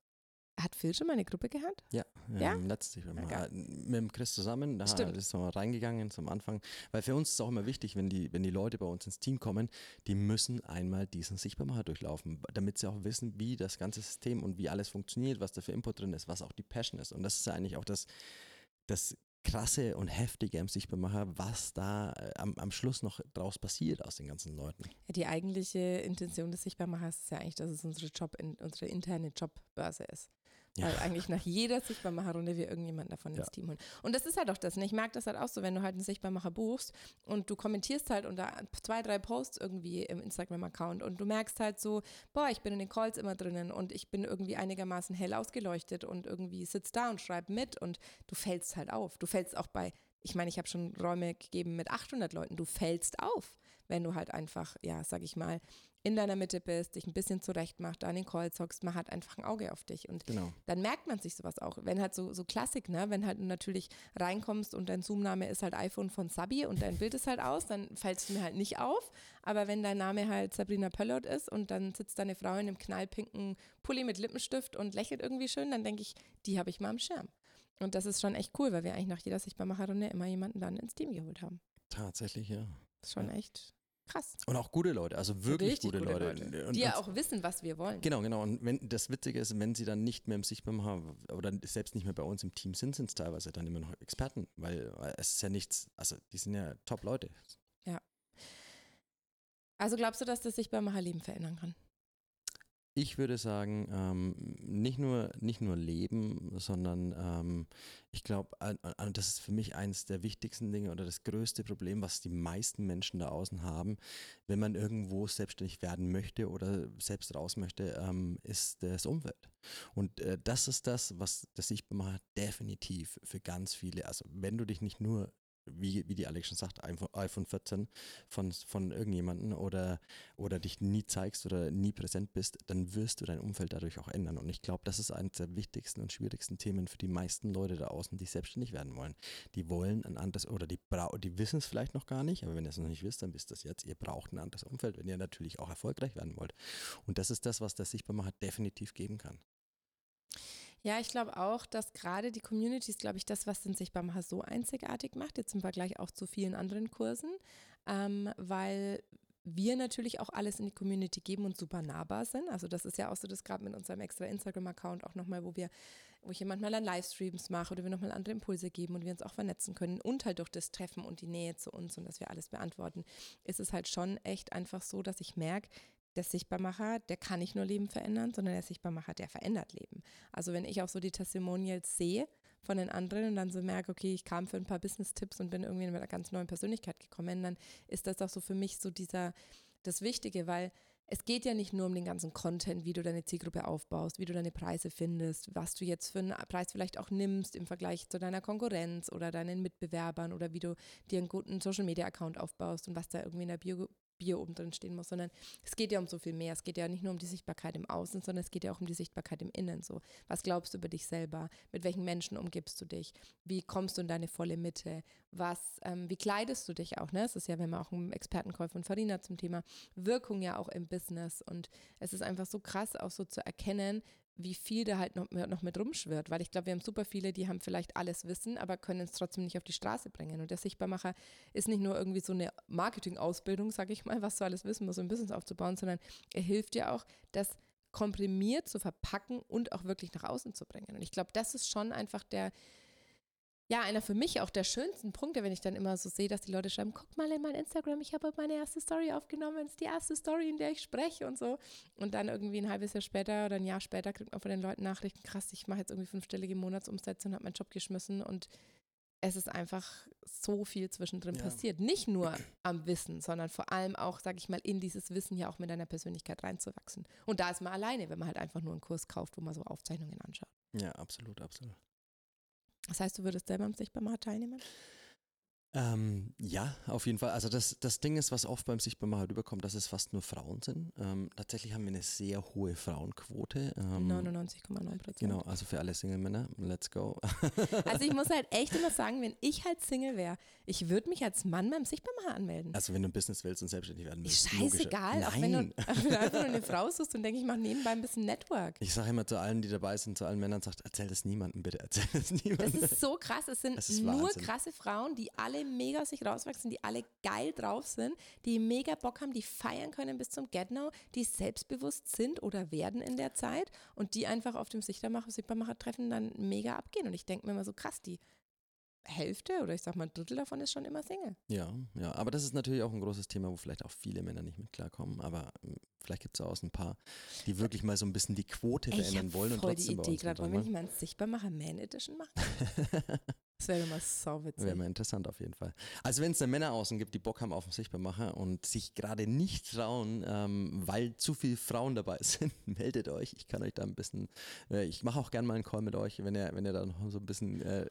hat Phil schon mal eine Gruppe gehabt? Ja, ja? Ähm, letztes Jahr mal mit dem Chris zusammen. Da Stimmt. ist mal reingegangen zum Anfang. Weil für uns ist es auch immer wichtig, wenn die, wenn die Leute bei uns ins Team kommen, die müssen einmal diesen Sichtbarmacher durchlaufen, damit sie auch wissen, wie das ganze System und wie alles funktioniert, was da für Input drin ist, was auch die Passion ist. Und das ist ja eigentlich auch das, das krasse und heftige am Sichtbarmacher, was da äh, am, am Schluss noch draus passiert aus den ganzen Leuten. Ja, die eigentliche Intention des Sichtbarmachers ist ja eigentlich, dass es unsere Job, unsere interne Jobbörse ist. Ja. Weil eigentlich nach jeder Sichtbarmacher-Runde wir irgendjemanden davon ja. ins Team holen. Und das ist halt auch das. Ne? Ich mag das halt auch so, wenn du halt einen Sichtbarmacher buchst und du kommentierst halt unter zwei, drei Posts irgendwie im Instagram-Account und du merkst halt so, boah, ich bin in den Calls immer drinnen und ich bin irgendwie einigermaßen hell ausgeleuchtet und irgendwie sitzt da und schreib mit und du fällst halt auf. Du fällst auch bei ich meine, ich habe schon Räume gegeben mit 800 Leuten. Du fällst auf, wenn du halt einfach, ja, sag ich mal, in deiner Mitte bist, dich ein bisschen zurecht macht, an den Call zockst, man hat einfach ein Auge auf dich. Und genau. dann merkt man sich sowas auch. Wenn halt so, so Klassik, ne, wenn halt natürlich reinkommst und dein Zoom-Name ist halt iPhone von Sabi und dein Bild ist halt aus, dann fällt es mir halt nicht auf. Aber wenn dein Name halt Sabrina Pöllot ist und dann sitzt deine Frau in einem knallpinken Pulli mit Lippenstift und lächelt irgendwie schön, dann denke ich, die habe ich mal am Schirm. Und das ist schon echt cool, weil wir eigentlich nach jeder Sichtbarmacherrunde immer jemanden dann ins Team geholt haben. Tatsächlich, ja. Das ist schon ja. echt krass. Und auch gute Leute, also wirklich gute, gute, Leute. Leute. Die ja auch wissen, was wir wollen. Genau, genau. Und wenn das Witzige ist, wenn sie dann nicht mehr im Sichtbarmacher oder selbst nicht mehr bei uns im Team sind, sind es teilweise dann immer noch Experten, weil es ist ja nichts, also die sind ja Top-Leute. Ja. Also glaubst du, dass das Sichtbarmacher Leben verändern kann? Ich würde sagen, ähm, nicht, nur, nicht nur Leben, sondern ähm, ich glaube, das ist für mich eines der wichtigsten Dinge oder das größte Problem, was die meisten Menschen da außen haben, wenn man irgendwo selbstständig werden möchte oder selbst raus möchte, ähm, ist das Umfeld. Und äh, das ist das, was das Sichtbar macht, definitiv für ganz viele. Also wenn du dich nicht nur wie, wie die Alex schon sagt, iPhone 14 von, von irgendjemandem oder, oder dich nie zeigst oder nie präsent bist, dann wirst du dein Umfeld dadurch auch ändern. Und ich glaube, das ist eines der wichtigsten und schwierigsten Themen für die meisten Leute da außen, die selbstständig werden wollen. Die wollen ein anderes, oder die, die wissen es vielleicht noch gar nicht, aber wenn ihr es noch nicht wisst, dann wisst ihr es jetzt. Ihr braucht ein anderes Umfeld, wenn ihr natürlich auch erfolgreich werden wollt. Und das ist das, was der Sichtbarmacher definitiv geben kann. Ja, ich glaube auch, dass gerade die Community ist, glaube ich, das, was den Sichtbarmacher so einzigartig macht, jetzt im Vergleich auch zu vielen anderen Kursen, ähm, weil wir natürlich auch alles in die Community geben und super nahbar sind. Also das ist ja auch so das gerade mit unserem extra Instagram-Account auch nochmal, wo wir, wo ich hier manchmal dann Livestreams mache oder wir nochmal andere Impulse geben und wir uns auch vernetzen können und halt durch das Treffen und die Nähe zu uns und dass wir alles beantworten, ist es halt schon echt einfach so, dass ich merke, der Sichtbarmacher, der kann nicht nur Leben verändern, sondern der Sichtbarmacher, der verändert Leben. Also wenn ich auch so die Testimonials sehe von den anderen und dann so merke, okay, ich kam für ein paar Business-Tipps und bin irgendwie mit einer ganz neuen Persönlichkeit gekommen, dann ist das auch so für mich so dieser, das Wichtige, weil es geht ja nicht nur um den ganzen Content, wie du deine Zielgruppe aufbaust, wie du deine Preise findest, was du jetzt für einen Preis vielleicht auch nimmst im Vergleich zu deiner Konkurrenz oder deinen Mitbewerbern oder wie du dir einen guten Social Media Account aufbaust und was da irgendwie in der Bio Bio oben drin stehen muss, sondern es geht ja um so viel mehr. Es geht ja nicht nur um die Sichtbarkeit im Außen, sondern es geht ja auch um die Sichtbarkeit im Innen. So, was glaubst du über dich selber? Mit welchen Menschen umgibst du dich? Wie kommst du in deine volle Mitte? Was, ähm, wie kleidest du dich auch? Ne? Es ist ja, wenn man auch einen Expertencall von Farina zum Thema Wirkung ja auch im Business und es ist einfach so krass, auch so zu erkennen, wie viel da halt noch, noch mit rumschwirrt, weil ich glaube, wir haben super viele, die haben vielleicht alles Wissen, aber können es trotzdem nicht auf die Straße bringen. Und der Sichtbarmacher ist nicht nur irgendwie so eine Marketing-Ausbildung, sage ich mal, was du alles wissen musst, um ein Business aufzubauen, sondern er hilft dir auch, das komprimiert zu verpacken und auch wirklich nach außen zu bringen. Und ich glaube, das ist schon einfach der, ja, einer für mich auch der schönsten Punkte, wenn ich dann immer so sehe, dass die Leute schreiben, guck mal in mein Instagram, ich habe meine erste Story aufgenommen, das ist die erste Story, in der ich spreche und so. Und dann irgendwie ein halbes Jahr später oder ein Jahr später kriegt man von den Leuten Nachrichten, krass, ich mache jetzt irgendwie fünfstellige Monatsumsätze und habe meinen Job geschmissen und es ist einfach so viel zwischendrin ja. passiert. Nicht nur am Wissen, sondern vor allem auch, sage ich mal, in dieses Wissen ja auch mit deiner Persönlichkeit reinzuwachsen. Und da ist man alleine, wenn man halt einfach nur einen Kurs kauft, wo man so Aufzeichnungen anschaut. Ja, absolut, absolut. Das heißt, du würdest selber am Sichtbarmacher teilnehmen? Ähm, ja, auf jeden Fall. Also das, das Ding ist, was oft beim Sichtbarmacher halt überkommt, dass es fast nur Frauen sind. Ähm, tatsächlich haben wir eine sehr hohe Frauenquote. Ähm, 99,9 Prozent. Genau, also für alle Single-Männer, let's go. (laughs) also ich muss halt echt immer sagen, wenn ich halt Single wäre, ich würde mich als Mann beim Sichtbarmacher anmelden. Also wenn du ein Business willst und selbstständig werden willst. Scheißegal, auch wenn, du, (laughs) auch wenn du einfach nur eine (laughs) Frau suchst und denke, ich mache nebenbei ein bisschen Network. Ich sage immer zu allen, die dabei sind, zu allen Männern, sagt, erzähl das niemandem bitte, erzähl das niemandem. Das ist so krass, es sind nur Wahnsinn. krasse Frauen, die alle mega sich rauswachsen, die alle geil drauf sind, die mega Bock haben, die feiern können bis zum Get-No, die selbstbewusst sind oder werden in der Zeit und die einfach auf dem Sichtbarmacher, Sichtbarmacher-Treffen dann mega abgehen. Und ich denke mir immer so krass, die Hälfte oder ich sag mal ein Drittel davon ist schon immer Single. Ja, ja, aber das ist natürlich auch ein großes Thema, wo vielleicht auch viele Männer nicht mit klarkommen. Aber hm, vielleicht gibt es auch ein paar, die wirklich mal so ein bisschen die Quote verändern wollen und trotzdem die Idee gerade. Wollen wir nicht mal ein Sichtbarmacher Man Edition machen? (laughs) Das wäre immer sau witzig. Wäre mal interessant auf jeden Fall. Also wenn es da Männer außen gibt, die Bock haben auf den Sichtbarmacher und sich gerade nicht trauen, ähm, weil zu viele Frauen dabei (laughs) sind, meldet euch. Ich kann euch da ein bisschen, äh, ich mache auch gerne mal einen Call mit euch, wenn ihr, wenn ihr da noch so ein bisschen äh,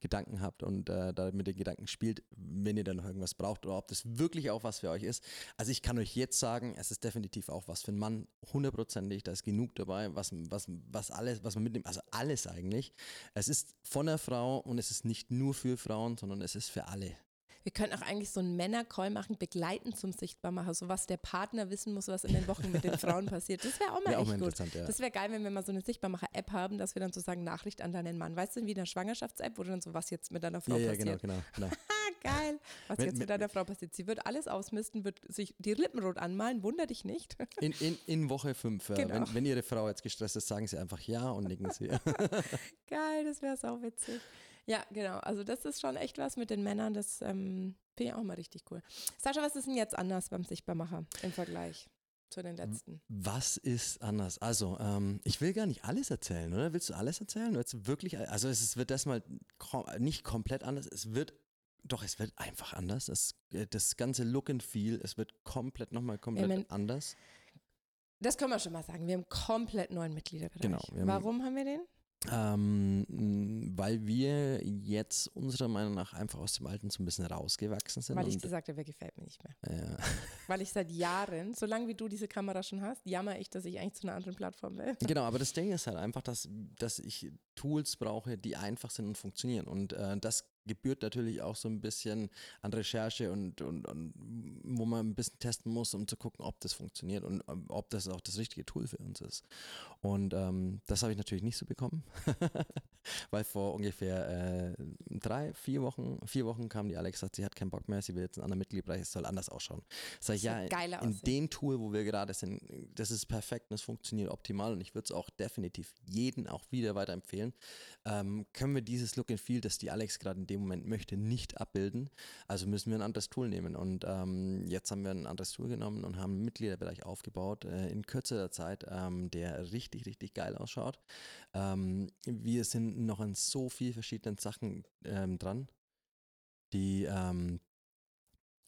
Gedanken habt und äh, da mit den Gedanken spielt, wenn ihr dann noch irgendwas braucht oder ob das wirklich auch was für euch ist. Also ich kann euch jetzt sagen, es ist definitiv auch was für einen Mann, hundertprozentig, da ist genug dabei, was, was, was alles, was man mitnimmt, also alles eigentlich. Es ist von der Frau und es ist nicht nur für Frauen, sondern es ist für alle. Wir könnten auch eigentlich so einen Männercall machen, begleiten zum Sichtbarmacher, so was der Partner wissen muss, was in den Wochen mit den Frauen passiert. Das wäre auch mal wär echt auch mal gut. Ja. Das wäre geil, wenn wir mal so eine Sichtbarmacher-App haben, dass wir dann sozusagen Nachricht an deinen Mann. Weißt du, wie eine Schwangerschafts-App, wo du dann so, was jetzt mit deiner Frau ja, passiert. Ja, genau, genau. genau. (laughs) geil. Was mit, jetzt mit deiner Frau passiert. Sie wird alles ausmisten, wird sich die Lippen rot anmalen, wunder dich nicht. In, in, in Woche 5. Genau. Wenn, wenn Ihre Frau jetzt gestresst ist, sagen Sie einfach ja und nicken Sie. (laughs) geil, das wäre sau witzig. Ja, genau. Also das ist schon echt was mit den Männern, das ähm, finde ich auch mal richtig cool. Sascha, was ist denn jetzt anders beim Sichtbarmacher im Vergleich? zu den letzten. Was ist anders? Also, ähm, ich will gar nicht alles erzählen, oder? Willst du alles erzählen? Willst wirklich, also es wird das mal nicht komplett anders, es wird, doch, es wird einfach anders. Das, das ganze Look and Feel, es wird komplett nochmal komplett ja, anders. Das können wir schon mal sagen. Wir haben komplett neuen Mitgliederbereich. Genau. Haben Warum haben wir den? Ähm, weil wir jetzt unserer Meinung nach einfach aus dem Alten so ein bisschen rausgewachsen sind. Weil ich gesagt habe, wer gefällt mir nicht mehr. Ja. (laughs) Weil ich seit Jahren, solange wie du diese Kamera schon hast, jammer ich, dass ich eigentlich zu einer anderen Plattform will. Genau, aber das Ding ist halt einfach, dass, dass ich Tools brauche, die einfach sind und funktionieren. Und äh, das gebührt natürlich auch so ein bisschen an Recherche und, und, und, wo man ein bisschen testen muss, um zu gucken, ob das funktioniert und ähm, ob das auch das richtige Tool für uns ist. Und ähm, das habe ich natürlich nicht so bekommen, (laughs) weil vor ungefähr äh, drei, vier Wochen, vier Wochen kam die Alex, sagt, sie hat keinen Bock mehr, sie will jetzt einen anderen Mitgliedbereich, es soll anders ausschauen. Sag ich, ja, in dem Tool, wo wir gerade sind, das ist perfekt und es funktioniert optimal und ich würde es auch definitiv jeden auch wieder weiterempfehlen. Ähm, können wir dieses Look and Feel, das die Alex gerade in dem dem Moment möchte, nicht abbilden. Also müssen wir ein anderes Tool nehmen. Und ähm, jetzt haben wir ein anderes Tool genommen und haben einen Mitgliederbereich aufgebaut äh, in kürzerer Zeit, ähm, der richtig, richtig geil ausschaut. Ähm, wir sind noch an so vielen verschiedenen Sachen ähm, dran, die ähm,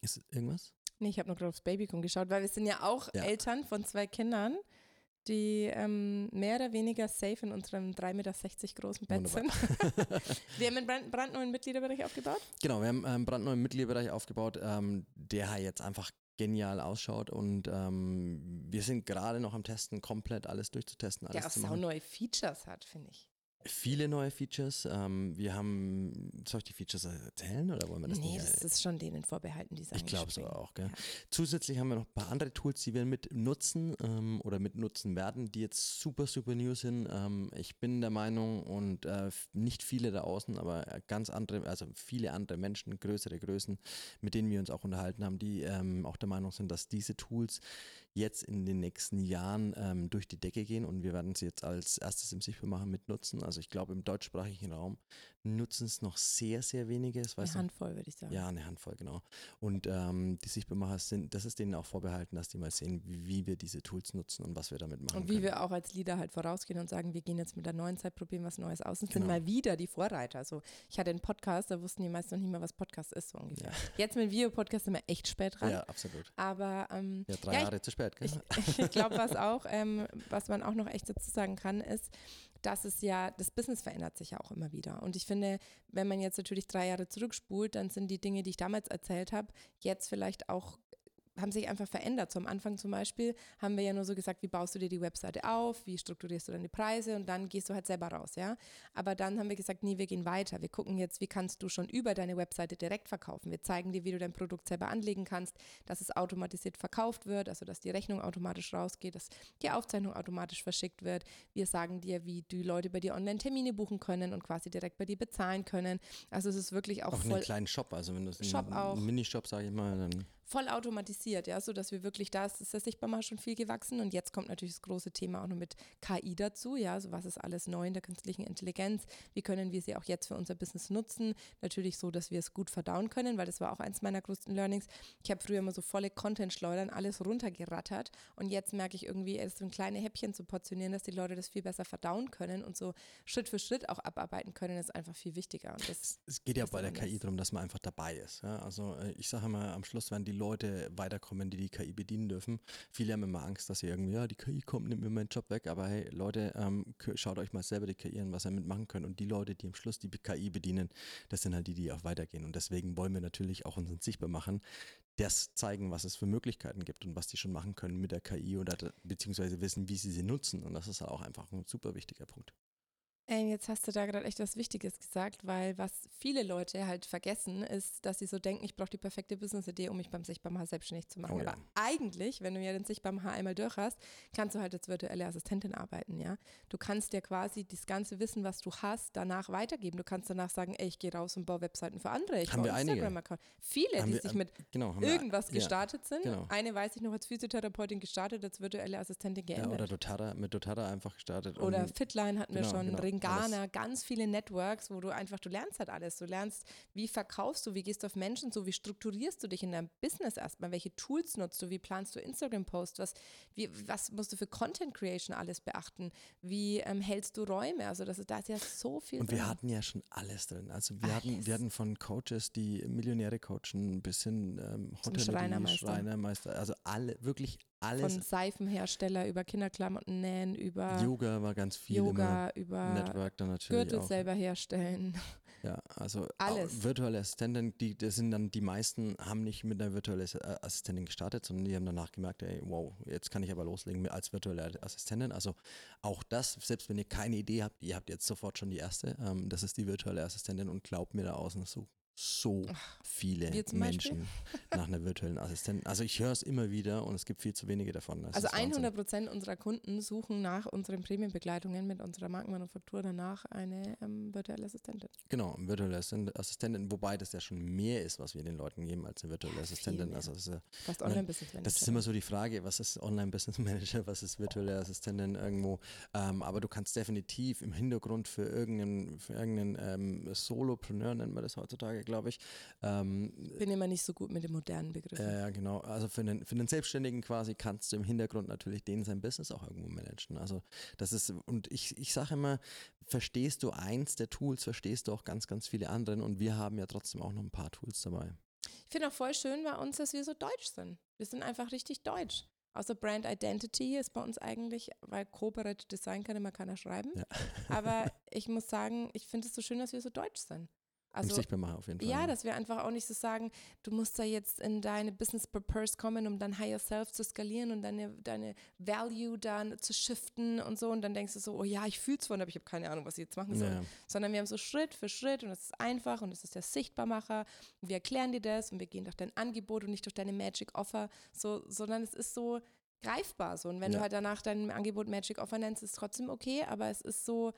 ist irgendwas? Nee, ich habe nur gerade aufs Babycom geschaut, weil wir sind ja auch Ja. Eltern von zwei Kindern, die ähm, mehr oder weniger safe in unserem 3,60 Meter großen Bett Wunderbar. sind. (laughs) wir haben einen brand brandneuen Mitgliederbereich aufgebaut. Genau, wir haben einen brandneuen Mitgliederbereich aufgebaut, ähm, der jetzt einfach genial ausschaut und ähm, wir sind gerade noch am Testen, komplett alles durchzutesten, alles Der auch machen. neue Features hat, finde ich. Viele neue Features. Ähm, wir haben, soll ich die Features erzählen oder wollen wir das nee, nicht? das ist schon denen vorbehalten, die sagen. Ich glaube so auch, gell? Ja. Zusätzlich haben wir noch ein paar andere Tools, die wir mit nutzen ähm, oder mit nutzen werden, die jetzt super, super new sind. Ähm, ich bin der Meinung und äh, nicht viele da außen, aber äh, ganz andere, also viele andere Menschen, größere Größen, mit denen wir uns auch unterhalten haben, die ähm, auch der Meinung sind, dass diese Tools jetzt in den nächsten Jahren ähm, durch die Decke gehen und wir werden sie jetzt als erstes im Sichtbarmachen mitnutzen. Also ich glaube, im deutschsprachigen Raum nutzen es noch sehr, sehr wenige. Das Eine Handvoll, würde ich sagen. ja, eine Handvoll, genau. Und ähm, die Sichtbarmacher sind, das ist denen auch vorbehalten, dass die mal sehen, wie wir diese Tools nutzen und was wir damit machen. Und wie können. wir auch als Leader halt vorausgehen und sagen, wir gehen jetzt mit der neuen Zeit, probieren was Neues aus und sind Genau. mal wieder die Vorreiter. Also ich hatte einen Podcast, da wussten die meisten noch nicht mal, was Podcast ist, so ungefähr. Ja. Jetzt mit Videopodcast sind wir echt spät dran. Ja, absolut. Aber ähm, Ja, drei Ja, ich- Jahre zu spät, gell? ich, (laughs) ich glaube, was auch, ähm, was man auch noch echt dazu sagen kann, ist, dass es ja, das Business verändert sich ja auch immer wieder. Und ich finde, wenn man jetzt natürlich drei Jahre zurückspult, dann sind die Dinge, die ich damals erzählt habe, jetzt vielleicht auch haben sich einfach verändert. So am Anfang zum Beispiel haben wir ja nur so gesagt, wie baust du dir die Webseite auf, wie strukturierst du deine Preise und dann gehst du halt selber raus, ja. Aber dann haben wir gesagt, nee, wir gehen weiter. Wir gucken jetzt, wie kannst du schon über deine Webseite direkt verkaufen. Wir zeigen dir, wie du dein Produkt selber anlegen kannst, dass es automatisiert verkauft wird, also dass die Rechnung automatisch rausgeht, dass die Aufzeichnung automatisch verschickt wird. Wir sagen dir, wie die Leute bei dir online Termine buchen können und quasi direkt bei dir bezahlen können. Also es ist wirklich auch, Auch voll einen kleinen Shop, also wenn du es einen Minishop, sage ich mal, dann voll automatisiert, ja, so dass wir wirklich, da ist, ist das sichtbar mal schon viel gewachsen und jetzt kommt natürlich das große Thema auch noch mit KI dazu, ja, so was ist alles neu in der künstlichen Intelligenz, wie können wir sie auch jetzt für unser Business nutzen, natürlich so, dass wir es gut verdauen können, weil das war auch eins meiner größten Learnings. Ich habe früher immer so volle Content-Schleudern, alles runtergerattert und jetzt merke ich irgendwie, es in kleine Häppchen zu portionieren, dass die Leute das viel besser verdauen können und so Schritt für Schritt auch abarbeiten können, ist einfach viel wichtiger Es geht ja bei der KI darum, dass man einfach dabei ist. Ja? Also äh, ich sage immer, am Schluss werden die Leute weiterkommen, die die KI bedienen dürfen. Viele haben immer Angst, dass sie irgendwie, ja, die KI kommt, nimmt mir meinen Job weg. Aber hey, Leute, ähm, schaut euch mal selber die KI an, was ihr mitmachen könnt. Und die Leute, die am Schluss die KI bedienen, das sind halt die, die auch weitergehen. Und deswegen wollen wir natürlich auch uns sichtbar machen, das zeigen, was es für Möglichkeiten gibt und was die schon machen können mit der KI oder beziehungsweise wissen, wie sie sie nutzen. Und das ist auch einfach ein super wichtiger Punkt. Ey, jetzt hast du da gerade echt was Wichtiges gesagt, weil was viele Leute halt vergessen, ist, dass sie so denken, ich brauche die perfekte Business-Idee, um mich beim Sichtbarmacher selbstständig zu machen. Oh ja. Aber eigentlich, wenn du ja den Sichtbarmacher einmal durch hast, kannst du halt als virtuelle Assistentin arbeiten, ja. Du kannst dir quasi das ganze Wissen, was du hast, danach weitergeben. Du kannst danach sagen, ey, ich gehe raus und baue Webseiten für andere. Ich Haben baue. Instagram-Account. Viele, Haben die wir, sich ähm, mit Genau, haben wir- irgendwas ja. gestartet sind. genau. Eine weiß ich noch als Physiotherapeutin gestartet, als virtuelle Assistentin Ja, geendet. oder Dotada, mit Dotada einfach gestartet. Oder Fitline hatten wir genau, schon, genau, Ringana, ganz viele Networks, wo du einfach, du lernst halt alles. Du lernst, wie verkaufst du, wie gehst du auf Menschen zu, wie strukturierst du dich in deinem Business erstmal, welche Tools nutzt du, wie planst du Instagram-Posts, was, wie, was musst du für Content Creation alles beachten, wie ähm, hältst du Räume, also das ist, da ist ja so viel Und wir drin. hatten ja schon alles drin. Also wir hatten, Alles. wir hatten von Coaches, die Millionäre coachen, bis hin ähm, Hotellerie, Schreinermeister. Schreinermeister, also alle, wirklich alles. Von Seifenhersteller über Kinderklamotten nähen, über Yoga war ganz viel Yoga, über. Network dann natürlich Gürtel auch. selber herstellen. Ja, also Alles. Virtuelle Assistenten, die, das sind dann die meisten, haben nicht mit einer virtuellen äh, Assistentin gestartet, sondern die haben danach gemerkt, ey, wow, jetzt kann ich aber loslegen als virtuelle Assistentin. Also auch das, selbst wenn ihr keine Idee habt, ihr habt jetzt sofort schon die erste. Ähm, das ist die virtuelle Assistentin und glaubt mir da außen so, so viele Menschen nach einer virtuellen Assistentin. Also ich höre es immer wieder und es gibt viel zu wenige davon. Das also 100 Prozent unserer Kunden suchen nach unseren Prämienbegleitungen mit unserer Markenmanufaktur danach eine ähm, virtuelle Assistentin. Genau, eine virtuelle Assistentin, wobei das ja schon mehr ist, was wir den Leuten geben als eine virtuelle Assistentin. Also das ist, Fast Online-Business Manager. Das ist immer so die Frage, was ist Online-Business Manager, was ist virtuelle Assistentin irgendwo. Ähm, aber du kannst definitiv im Hintergrund für irgendeinen, für irgendeinen ähm, Solopreneur, nennt man das heutzutage, glaube ich. Ähm, Bin immer nicht so gut mit den modernen Begriffen. Ja, äh, genau. Also für einen, für einen Selbstständigen quasi kannst du im Hintergrund natürlich den sein Business auch irgendwo managen. Also das ist, und ich, ich sage immer, verstehst du eins der Tools, verstehst du auch ganz, ganz viele anderen und wir haben ja trotzdem auch noch ein paar Tools dabei. Ich finde auch voll schön bei uns, dass wir so deutsch sind. Wir sind einfach richtig deutsch. Außer Brand Identity ist bei uns eigentlich, weil Corporate Design kann immer keiner schreiben. Ja. Aber (laughs) ich muss sagen, ich finde es so schön, dass wir so deutsch sind. Also, sichtbar machen auf jeden Fall. Ja, dass wir einfach auch nicht so sagen, du musst da jetzt in deine Business Purpose kommen, um dann Higher Self zu skalieren und deine, deine Value dann zu shiften und so. Und dann denkst du so, oh ja, ich fühle es von, aber ich habe keine Ahnung, was ich jetzt machen soll. Ja. Sondern wir haben so Schritt für Schritt und es ist einfach und es ist der Sichtbarmacher. Und wir erklären dir das und wir gehen durch dein Angebot und nicht durch deine Magic Offer, so, sondern es ist so greifbar so. Und wenn ja. du halt danach dein Angebot Magic Offer nennst, ist es trotzdem okay, aber es ist so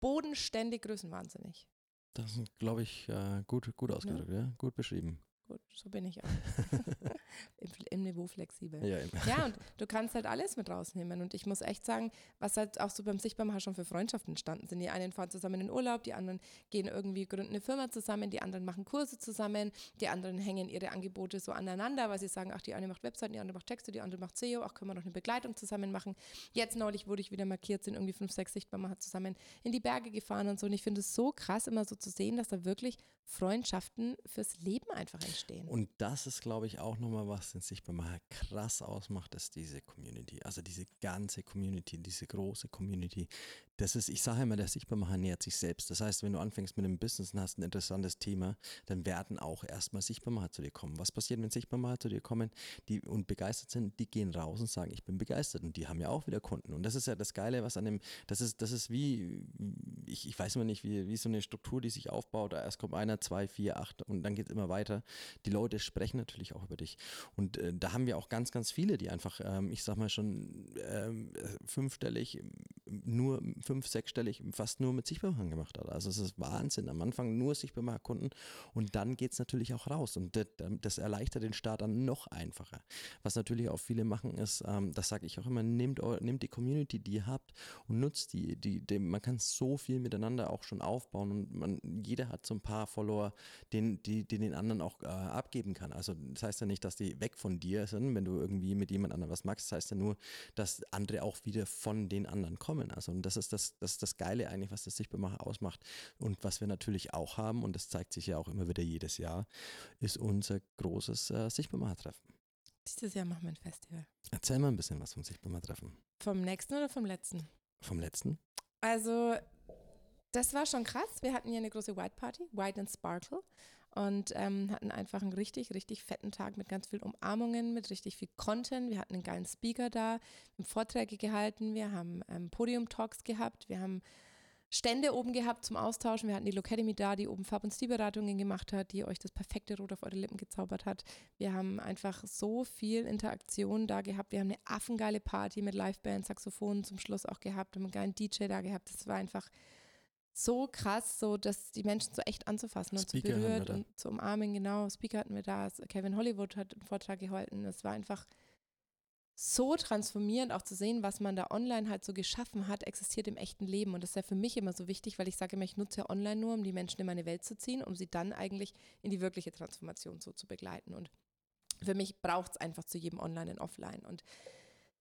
bodenständig größenwahnsinnig. Das ist, glaube ich, äh, gut, gut ausgedrückt, ja. ja. gut beschrieben. Gut, so bin ich auch. (laughs) (laughs) Im, Im, Niveau flexibel. Ja, ja, und du kannst halt alles mit rausnehmen. Und ich muss echt sagen, was halt auch so beim Sichtbarmacher schon für Freundschaften entstanden sind. Die einen fahren zusammen in Urlaub, die anderen gehen irgendwie, gründen eine Firma zusammen, die anderen machen Kurse zusammen, die anderen hängen ihre Angebote so aneinander, weil sie sagen, ach, die eine macht Webseiten, die andere macht Texte, die andere macht SEO, ach, können wir noch eine Begleitung zusammen machen. Jetzt neulich wurde ich wieder markiert, sind irgendwie fünf, sechs Sichtbarmacher zusammen in die Berge gefahren und so. Und ich finde es so krass, immer so zu sehen, dass da wirklich Freundschaften fürs Leben einfach entstehen. Und das ist, glaube ich, auch nochmal was, den sich bei mal krass ausmacht, ist diese Community. Also diese ganze Community, diese große Community. Das ist, ich sage immer, der Sichtbarmacher nähert sich selbst. Das heißt, wenn du anfängst mit einem Business und hast ein interessantes Thema, dann werden auch erstmal Sichtbarmacher zu dir kommen. Was passiert, wenn Sichtbarmacher zu dir kommen die und begeistert sind? Die gehen raus und sagen, ich bin begeistert. Und die haben ja auch wieder Kunden. Und das ist ja das Geile, was an dem, das ist, das ist wie, ich, ich weiß immer nicht, wie, wie so eine Struktur, die sich aufbaut. Erst kommt einer, zwei, vier, acht und dann geht es immer weiter. Die Leute sprechen natürlich auch über dich. Und äh, da haben wir auch ganz, ganz viele, die einfach, ähm, ich sag mal schon ähm, fünfstellig, nur fünf, sechsstellig, fast nur mit Sichtbarmachen gemacht hat. Also es ist Wahnsinn. Am Anfang nur Sichtbarmachkunden und dann geht es natürlich auch raus. Und das, das, erleichtert den Start dann noch einfacher. Was natürlich auch viele machen, ist, ähm, das sage ich auch immer, nehmt, nehmt die Community, die ihr habt und nutzt die. die, die man kann so viel miteinander auch schon aufbauen und man, jeder hat so ein paar Follower, den, die, die den anderen auch äh, abgeben kann. Also das heißt ja nicht, dass die weg von dir sind, wenn du irgendwie mit jemand anderem was magst. Das heißt ja nur, dass andere auch wieder von den anderen kommen. Also und das ist das, das, ist das Geile eigentlich, was das Sichtbarmacher ausmacht. Und was wir natürlich auch haben, und das zeigt sich ja auch immer wieder jedes Jahr, ist unser großes äh, Sichtbarmacher-Treffen. Dieses Jahr machen wir ein Festival. Erzähl mal ein bisschen was vom Sichtbarmacher-Treffen. Vom nächsten oder vom letzten? Vom letzten. Also das war schon krass. Wir hatten hier eine große White Party, White and Sparkle und ähm, hatten einfach einen richtig, richtig fetten Tag mit ganz vielen Umarmungen, mit richtig viel Content. Wir hatten einen geilen Speaker da, haben Vorträge gehalten, wir haben ähm, Podium-Talks gehabt, wir haben Stände oben gehabt zum Austauschen. Wir hatten die Locademy da, die oben Farb- und Stilberatungen gemacht hat, die euch das perfekte Rot auf eure Lippen gezaubert hat. Wir haben einfach so viel Interaktion da gehabt. Wir haben eine affengeile Party mit Liveband, Saxophon zum Schluss auch gehabt, haben einen geilen DJ da gehabt. Das war einfach so krass, so dass die Menschen so echt anzufassen und Speaker zu berührt und zu umarmen. Genau, Speaker hatten wir da. Kevin Hollywood hat einen Vortrag gehalten. Es war einfach so transformierend, auch zu sehen, was man da online halt so geschaffen hat, existiert im echten Leben. Und das ist ja für mich immer so wichtig, weil ich sage immer, ich nutze ja online nur, um die Menschen in meine Welt zu ziehen, um sie dann eigentlich in die wirkliche Transformation so zu begleiten. Und für mich braucht es einfach zu jedem Online und Offline. Und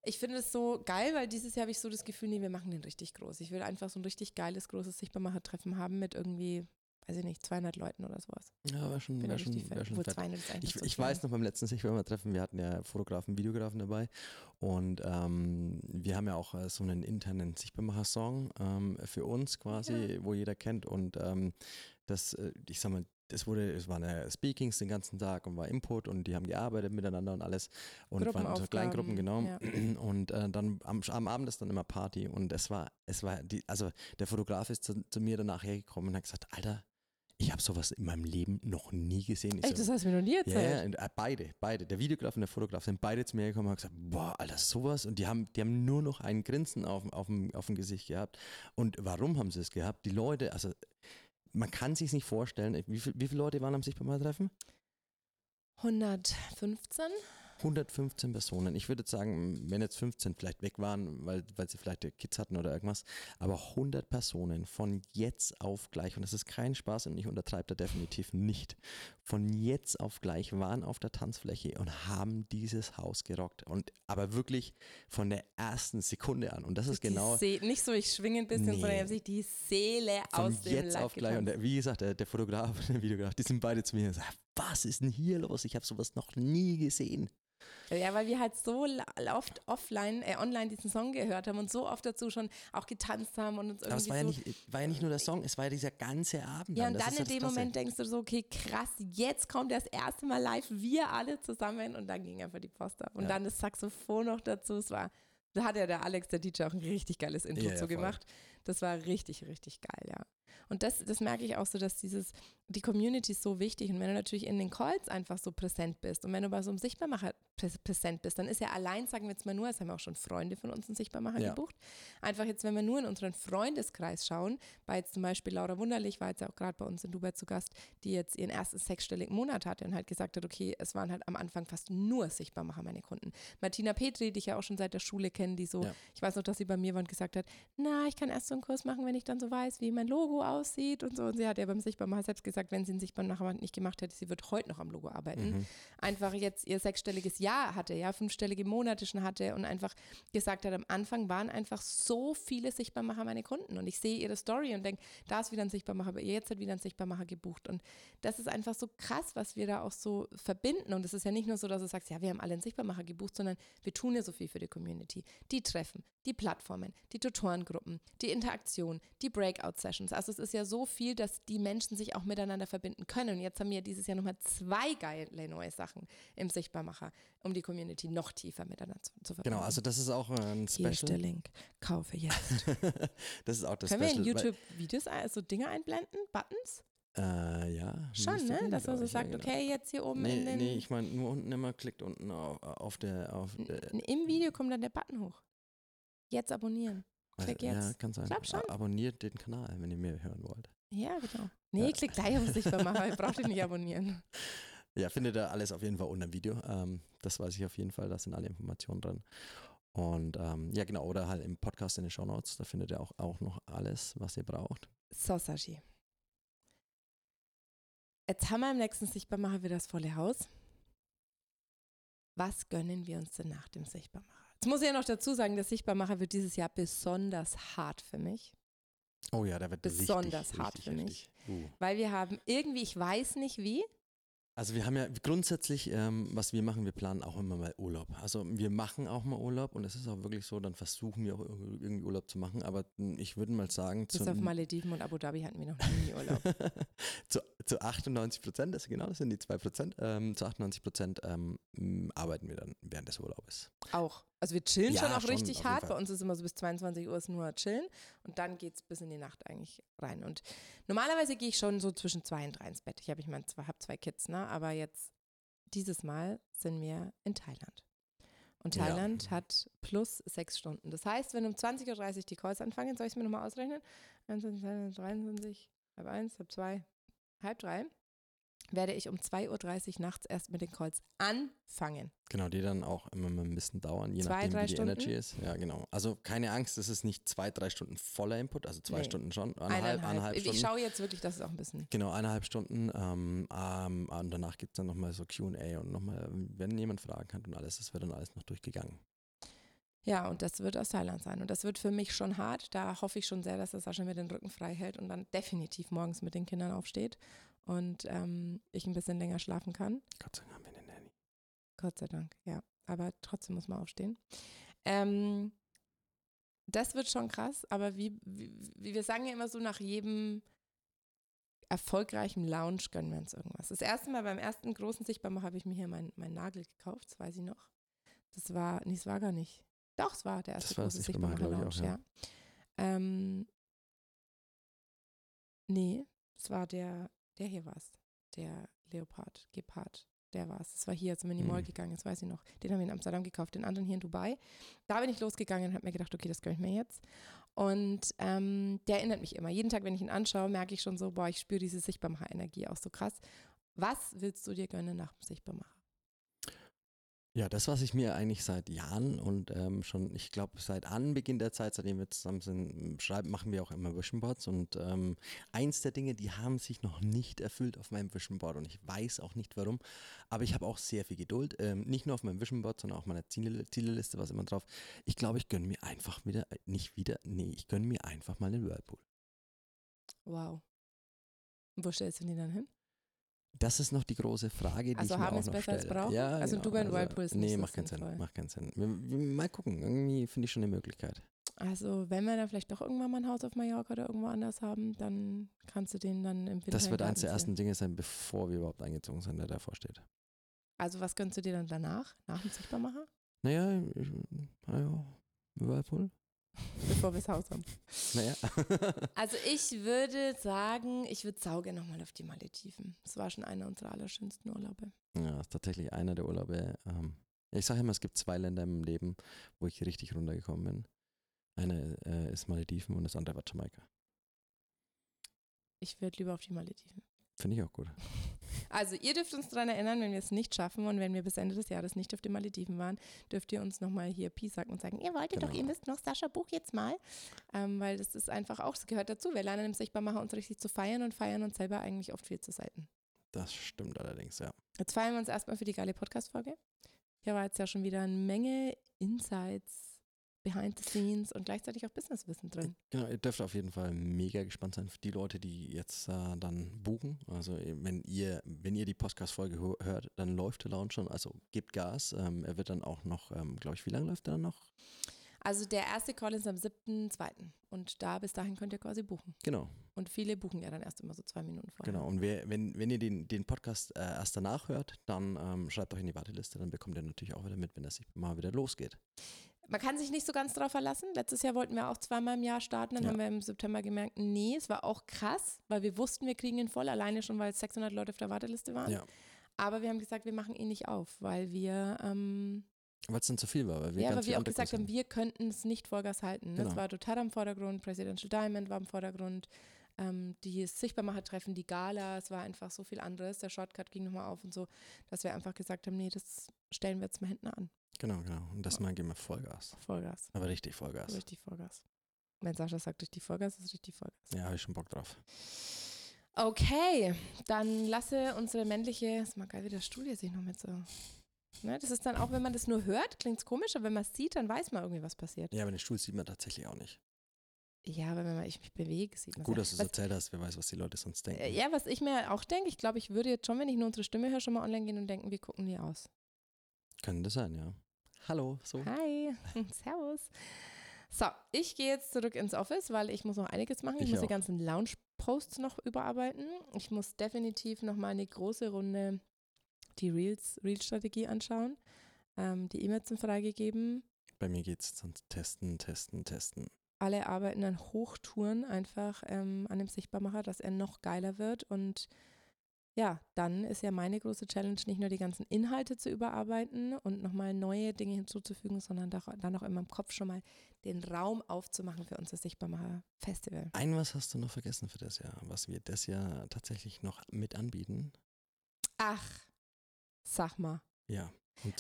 ich finde es so geil, weil dieses Jahr habe ich so das Gefühl, nee, wir machen den richtig groß. Ich will einfach so ein richtig geiles, großes Sichtbarmacher-Treffen haben mit irgendwie, weiß ich nicht, 200 Leuten oder sowas. Ja, war schon, war schon, war schon fett. Ich, ich weiß noch beim letzten Sichtbarmacher-Treffen, wir hatten ja Fotografen, Videografen dabei und ähm, wir haben ja auch äh, so einen internen Sichtbarmacher-Song ähm, für uns quasi, ja. wo jeder kennt und ähm, das, äh, ich sag mal, es wurde, es waren ja Speakings den ganzen Tag und war Input und die haben gearbeitet miteinander und alles und waren so Kleingruppen, genau. Ja. (clears throat) Und äh, dann am, am, Abend ist dann immer Party und es war, es war die, also der Fotograf ist zu, zu mir danach hergekommen und hat gesagt, Alter, Ich habe sowas in meinem Leben noch nie gesehen. Ich Echt, so, das hast du mir noch nie ja, erzählt. ja, und, äh, beide, beide. Der Videograf und der Fotograf sind beide zu mir gekommen und haben gesagt, boah, Alter, sowas. Und die haben, die haben nur noch ein Grinsen auf, auf, dem, auf dem Gesicht gehabt. Und warum haben sie es gehabt? Die Leute, also man kann sich nicht vorstellen, wie, viel, wie viele Leute waren am Sichtbarmal-Treffen? 115? 115 Personen. Ich würde sagen, wenn jetzt 15 vielleicht weg waren, weil, weil sie vielleicht Kids hatten oder irgendwas, aber 100 Personen von jetzt auf gleich, und das ist kein Spaß und ich untertreibe da definitiv nicht, von jetzt auf gleich waren auf der Tanzfläche und haben dieses Haus gerockt. Und aber wirklich von der ersten Sekunde an. Und das ist Die genau See nicht so, ich schwinge ein bisschen, Nee. sondern die haben sich die Seele von aus dem jetzt Leib auf gleich. Und der, wie gesagt, der, der Fotograf (laughs) und der Videograf, die sind beide zu mir und sagen, was ist denn hier los? Ich habe sowas noch nie gesehen. Ja, weil wir halt so oft offline, äh, online diesen Song gehört haben und so oft dazu schon auch getanzt haben und uns Aber es irgendwie war ja, so. nicht, war ja nicht nur der Song, es war ja dieser ganze Abend. ja, dann. und dann ist in das dem Klasse. Moment denkst du so, okay, krass, jetzt kommt das erste Mal live, wir alle zusammen und dann ging einfach die Post ab. Und Ja. dann das Saxophon noch dazu, es war, da hat ja der Alex, der DJ, auch ein richtig geiles Intro Ja, ja, zu voll. gemacht. Das war richtig, richtig geil, ja. Und das, das merke ich auch so, dass dieses, die Community ist so wichtig. Und wenn du natürlich in den Calls einfach so präsent bist und wenn du bei so einem Sichtbarmacher prä- präsent bist, dann ist ja allein, sagen wir jetzt mal nur, es haben auch schon Freunde von uns einen Sichtbarmacher Ja. gebucht. Einfach jetzt, wenn wir nur in unseren Freundeskreis schauen, bei jetzt zum Beispiel Laura Wunderlich war jetzt ja auch gerade bei uns in Dubai zu Gast, die jetzt ihren ersten sechsstelligen Monat hatte und halt gesagt hat, okay, es waren halt am Anfang fast nur Sichtbarmacher meine Kunden. Martina Petri, die ich ja auch schon seit der Schule kenne, die so, Ja. ich weiß noch, dass sie bei mir war und gesagt hat, na, ich kann erst so einen Kurs machen, wenn ich dann so weiß, wie mein Logo aussieht und so. Und sie hat ja beim Sichtbarmacher selbst gesagt, wenn sie einen Sichtbarmacher nicht gemacht hätte, sie wird heute noch am Logo arbeiten. Mhm. Einfach jetzt ihr sechsstelliges Jahr hatte, ja, fünfstellige Monate schon hatte und einfach gesagt hat, am Anfang waren einfach so viele Sichtbarmacher meine Kunden. Und ich sehe ihre Story und denke, da ist wieder ein Sichtbarmacher, aber jetzt hat wieder ein Sichtbarmacher gebucht. Und das ist einfach so krass, was wir da auch so verbinden. Und es ist ja nicht nur so, dass du sagst, ja, wir haben alle einen Sichtbarmacher gebucht, sondern wir tun ja so viel für die Community. Die Treffen, die Plattformen, die Tutorengruppen, die Interaktion, die Breakout-Sessions. Also es ist ja so viel, dass die Menschen sich auch miteinander verbinden können. Und jetzt haben wir dieses Jahr nochmal zwei geile neue Sachen im Sichtbarmacher, um die Community noch tiefer miteinander zu, zu verbinden. Genau, also das ist auch ein Hier ist der Special. Link. Kaufe jetzt. (laughs) das ist auch das Können wir Special. in YouTube Videos, also Dinge einblenden? Buttons? Äh, ja. Schon, ne? gehen, Dass man so ich, ja, sagt, genau. okay, jetzt hier oben in Nee, den, nee, ich meine nur unten immer, klickt unten auf, auf der, auf der im Video kommt dann der Button hoch. Jetzt abonnieren. Klick Ja, jetzt. kann sein. Glaub schon. Abonniert den Kanal, wenn ihr mehr hören wollt. Ja, genau. Nee, Ja. klick gleich auf Sichtbarmacher. Ihr braucht ihn nicht (laughs) abonnieren. Ja, findet ihr alles auf jeden Fall unter dem Video. Ähm, das weiß ich auf jeden Fall, da sind alle Informationen drin. Und ähm, ja, genau, oder halt im Podcast in den Show Notes, da findet ihr auch, auch noch alles, was ihr braucht. So, Sashi. Jetzt haben wir im nächsten Sichtbarmacher wieder das volle Haus. Was gönnen wir uns denn nach dem Sichtbarmacher? Jetzt muss ich ja noch dazu sagen, der Sichtbarmacher wird dieses Jahr besonders hart für mich. Oh ja, da wird Besonders hart für mich. Uh. Weil wir haben irgendwie, ich weiß nicht wie, Also wir haben ja grundsätzlich, ähm, was wir machen, wir planen auch immer mal Urlaub. Also wir machen auch mal Urlaub und es ist auch wirklich so, dann versuchen wir auch ir- irgendwie Urlaub zu machen. Aber ich würde mal sagen, bis zu, auf Malediven und Abu Dhabi hatten wir noch nie Urlaub. (laughs) zu, zu 98 Prozent, das genau, das sind die 2 Prozent, ähm, zu 98 Prozent ähm, arbeiten wir dann während des Urlaubes. Auch. Also wir chillen Ja, schon auch schon, richtig hart. Fall. Bei uns ist immer so bis 22 Uhr ist nur chillen und dann geht es bis in die Nacht eigentlich rein. Und normalerweise gehe ich schon so zwischen zwei und drei ins Bett. Ich habe ich mein, zwei, hab zwei Kids, ne? Aber jetzt dieses Mal sind wir in Thailand. Und Ja. Thailand hat plus sechs Stunden. Das heißt, wenn um 20.30 Uhr die Calls anfangen, soll ich es mir nochmal ausrechnen? 21, 22, 23, halb eins, halb zwei, halb drei, werde ich um 2.30 Uhr nachts erst mit den Calls anfangen. Genau, die dann auch immer ein bisschen dauern, je Zwei, nachdem, wie die Stunden? Energy ist. Ja, genau. Also keine Angst, es ist nicht zwei, drei Stunden voller Input, also zwei Nee. Stunden schon, eineinhalb, Eineinhalb. eineinhalb Ich Stunden. schaue jetzt wirklich, dass es auch ein bisschen. Genau, eineinhalb Stunden. Ähm, ähm, und danach gibt es dann nochmal so QA und nochmal, wenn jemand Fragen hat und alles, das wird dann alles noch durchgegangen. Ja, und das wird aus Thailand sein. Und das wird für mich schon hart. Da hoffe ich schon sehr, dass der Sascha mir den Rücken frei hält und dann definitiv morgens mit den Kindern aufsteht und ähm, ich ein bisschen länger schlafen kann. Gott sei Dank haben wir eine Nanny. Gott sei Dank, ja. Aber trotzdem muss man aufstehen. Ähm, das wird schon krass, aber wie, wie, wir sagen ja immer so, nach jedem erfolgreichen Lounge gönnen wir uns irgendwas. Das erste Mal beim ersten großen Sichtbarmacher habe ich mir hier meinen mein Nagel gekauft, das weiß ich noch. Das war, nee, es war gar nicht. Doch, es war der erste Das war große Sichtbarmacher, Sichtbarmacher glaub ich Lounge, auch, ja. ja. Ähm, nee, es war der Der hier war's. Der Leopard, Gepard. Der war's. Das war hier, als wir in die Mall Mhm. gegangen, das weiß ich noch. Den haben wir in Amsterdam gekauft, den anderen hier in Dubai. Da bin ich losgegangen und habe mir gedacht, okay, das gönne ich mir jetzt. Und ähm, der erinnert mich immer. Jeden Tag, wenn ich ihn anschaue, merke ich schon so, boah, ich spüre diese Sichtbarmacher-Energie auch so krass. Was willst du dir gönnen nach dem Sichtbarmacher? Ja, das, was ich mir eigentlich seit Jahren und ähm, schon, ich glaube, seit Anbeginn der Zeit, seitdem wir zusammen sind, schreiben, machen wir auch immer Vision Boards. Und ähm, eins der Dinge, die haben sich noch nicht erfüllt auf meinem Vision Board und ich weiß auch nicht warum. Aber ich habe auch sehr viel Geduld. Ähm, nicht nur auf meinem Vision Board, sondern auch meiner Ziele, Zieleliste, was immer drauf. Ich glaube, ich gönne mir einfach wieder, äh, nicht wieder, nee, ich gönne mir einfach mal einen Whirlpool. Wow. Wo stellst du den dann hin? Das ist noch die große Frage, die Also ich mir haben auch noch besser als brauchen? Ja, Also genau. Dubai und Whirlpool ist nicht Nee, macht keinen Sinn. Macht keinen Sinn. Wir, wir, mal gucken. Irgendwie finde ich schon eine Möglichkeit. Also, wenn wir dann vielleicht doch irgendwann mal ein Haus auf Mallorca oder irgendwo anders haben, dann kannst du den dann im Winter Das wird eines der ersten. Dinge sein, bevor wir überhaupt eingezogen sind, der davor steht. Also, was gönnst du dir dann danach, nach dem Sichtbarmacher, Naja, ich, naja, Whirlpool. Bevor wir das Haus haben? Naja. (laughs) Also, ich würde sagen, ich würde sauge nochmal auf die Malediven. Das war schon einer unserer allerschönsten Urlaube. ja, ist tatsächlich einer der Urlaube. Ähm, ich sage immer, es gibt zwei Länder im Leben, wo ich richtig runtergekommen bin. Eine äh, ist Malediven und das andere war Jamaika. Ich würde lieber auf die Malediven. Finde ich auch gut. Also, ihr dürft uns daran erinnern, wenn wir es nicht schaffen und wenn wir bis Ende des Jahres nicht auf den Malediven waren, dürft ihr uns nochmal hier Pi sagen und sagen, ihr wolltet doch, Genau. ihr müsst noch Sascha Buch jetzt mal. Ähm, weil das ist einfach auch, das gehört dazu. Wir lernen im Sichtbarmacher uns richtig zu feiern und feiern uns selber eigentlich oft viel zu selten. Das stimmt allerdings, ja. Jetzt feiern wir uns erstmal für die geile Podcast-Folge. Hier war jetzt ja schon wieder eine Menge Insights, Behind the Scenes und gleichzeitig auch Businesswissen drin. Genau, ihr dürft auf jeden Fall mega gespannt sein für die Leute, die jetzt äh, dann buchen. Also eh, wenn ihr, wenn ihr die Podcast-Folge hört, dann läuft der Launch schon, also gebt Gas. Ähm, er wird dann auch noch, ähm, glaube ich, wie lange läuft er dann noch? Also der erste Call ist am 7.2. Und da bis dahin könnt ihr quasi buchen. Genau, Und viele buchen ja dann erst immer so zwei Minuten vorher. genau. Und wer, wenn, wenn ihr den, den Podcast äh, erst danach hört, dann ähm, schreibt euch in die Warteliste, dann bekommt ihr natürlich auch wieder mit, wenn das mal wieder losgeht. Man kann sich nicht so ganz drauf verlassen. Letztes Jahr wollten wir auch zweimal im Jahr starten. Dann Ja. haben wir im September gemerkt, nee, es war auch krass, weil wir wussten, wir kriegen ihn voll, alleine schon, weil 600 Leute auf der Warteliste waren. Ja. Aber wir haben gesagt, wir machen ihn nicht auf, weil wir, ähm, Weil es dann zu viel war, weil wir ja, weil viel wir auch gesagt haben, wir könnten es nicht Vollgas halten. Genau. Es war total am Vordergrund, Presidential Diamond war im Vordergrund, ähm, die Sichtbarmacher-Treffen, die Gala, es war einfach so viel anderes. Der Shortcut ging nochmal auf und so, dass wir einfach gesagt haben, nee, das stellen wir jetzt mal hinten an. Genau, genau. Und das mal geben wir Vollgas. Vollgas. Aber richtig Vollgas. Richtig Vollgas. Wenn Sascha sagt, richtig Vollgas, ist richtig Vollgas. Ja, habe ich schon Bock drauf. Okay, dann lasse unsere männliche, ist mal geil, wie der Stuhl hier sich noch mit so. Ne, das ist dann auch, wenn man das nur hört, klingt es komisch, aber wenn man es sieht, dann weiß man irgendwie, was passiert. Ja, aber den Stuhl sieht man tatsächlich auch nicht. Ja, aber wenn man, ich mich bewege, sieht man Gut, dass du es erzählt hast, wer weiß, was die Leute sonst denken. äh, Ja, was ich mir auch denke, ich glaube, ich würde jetzt schon, wenn ich nur unsere Stimme höre, schon mal online gehen und denken, wie gucken die aus? Könnte sein, ja. Hallo, so. Hi, (laughs) servus. So, ich gehe jetzt zurück ins Office, weil ich muss noch einiges machen. Ich, Ich muss die auch. ganzen Lounge-Posts noch überarbeiten. Ich muss definitiv noch mal eine große Runde die Reels, Reels-Strategie anschauen. Ähm, die E-Mails sind freigegeben. Bei mir geht es dann testen, testen, testen. Alle arbeiten an Hochtouren einfach ähm, an dem Sichtbarmacher, dass er noch geiler wird. Und ja, dann ist ja meine große Challenge, nicht nur die ganzen Inhalte zu überarbeiten und nochmal neue Dinge hinzuzufügen, sondern dann auch in meinem Kopf schon mal den Raum aufzumachen für unser Sichtbarmacher-Festival. Ein was hast du noch vergessen für das Jahr, was wir das Jahr tatsächlich noch mit anbieten. Ach, sag mal. Ja.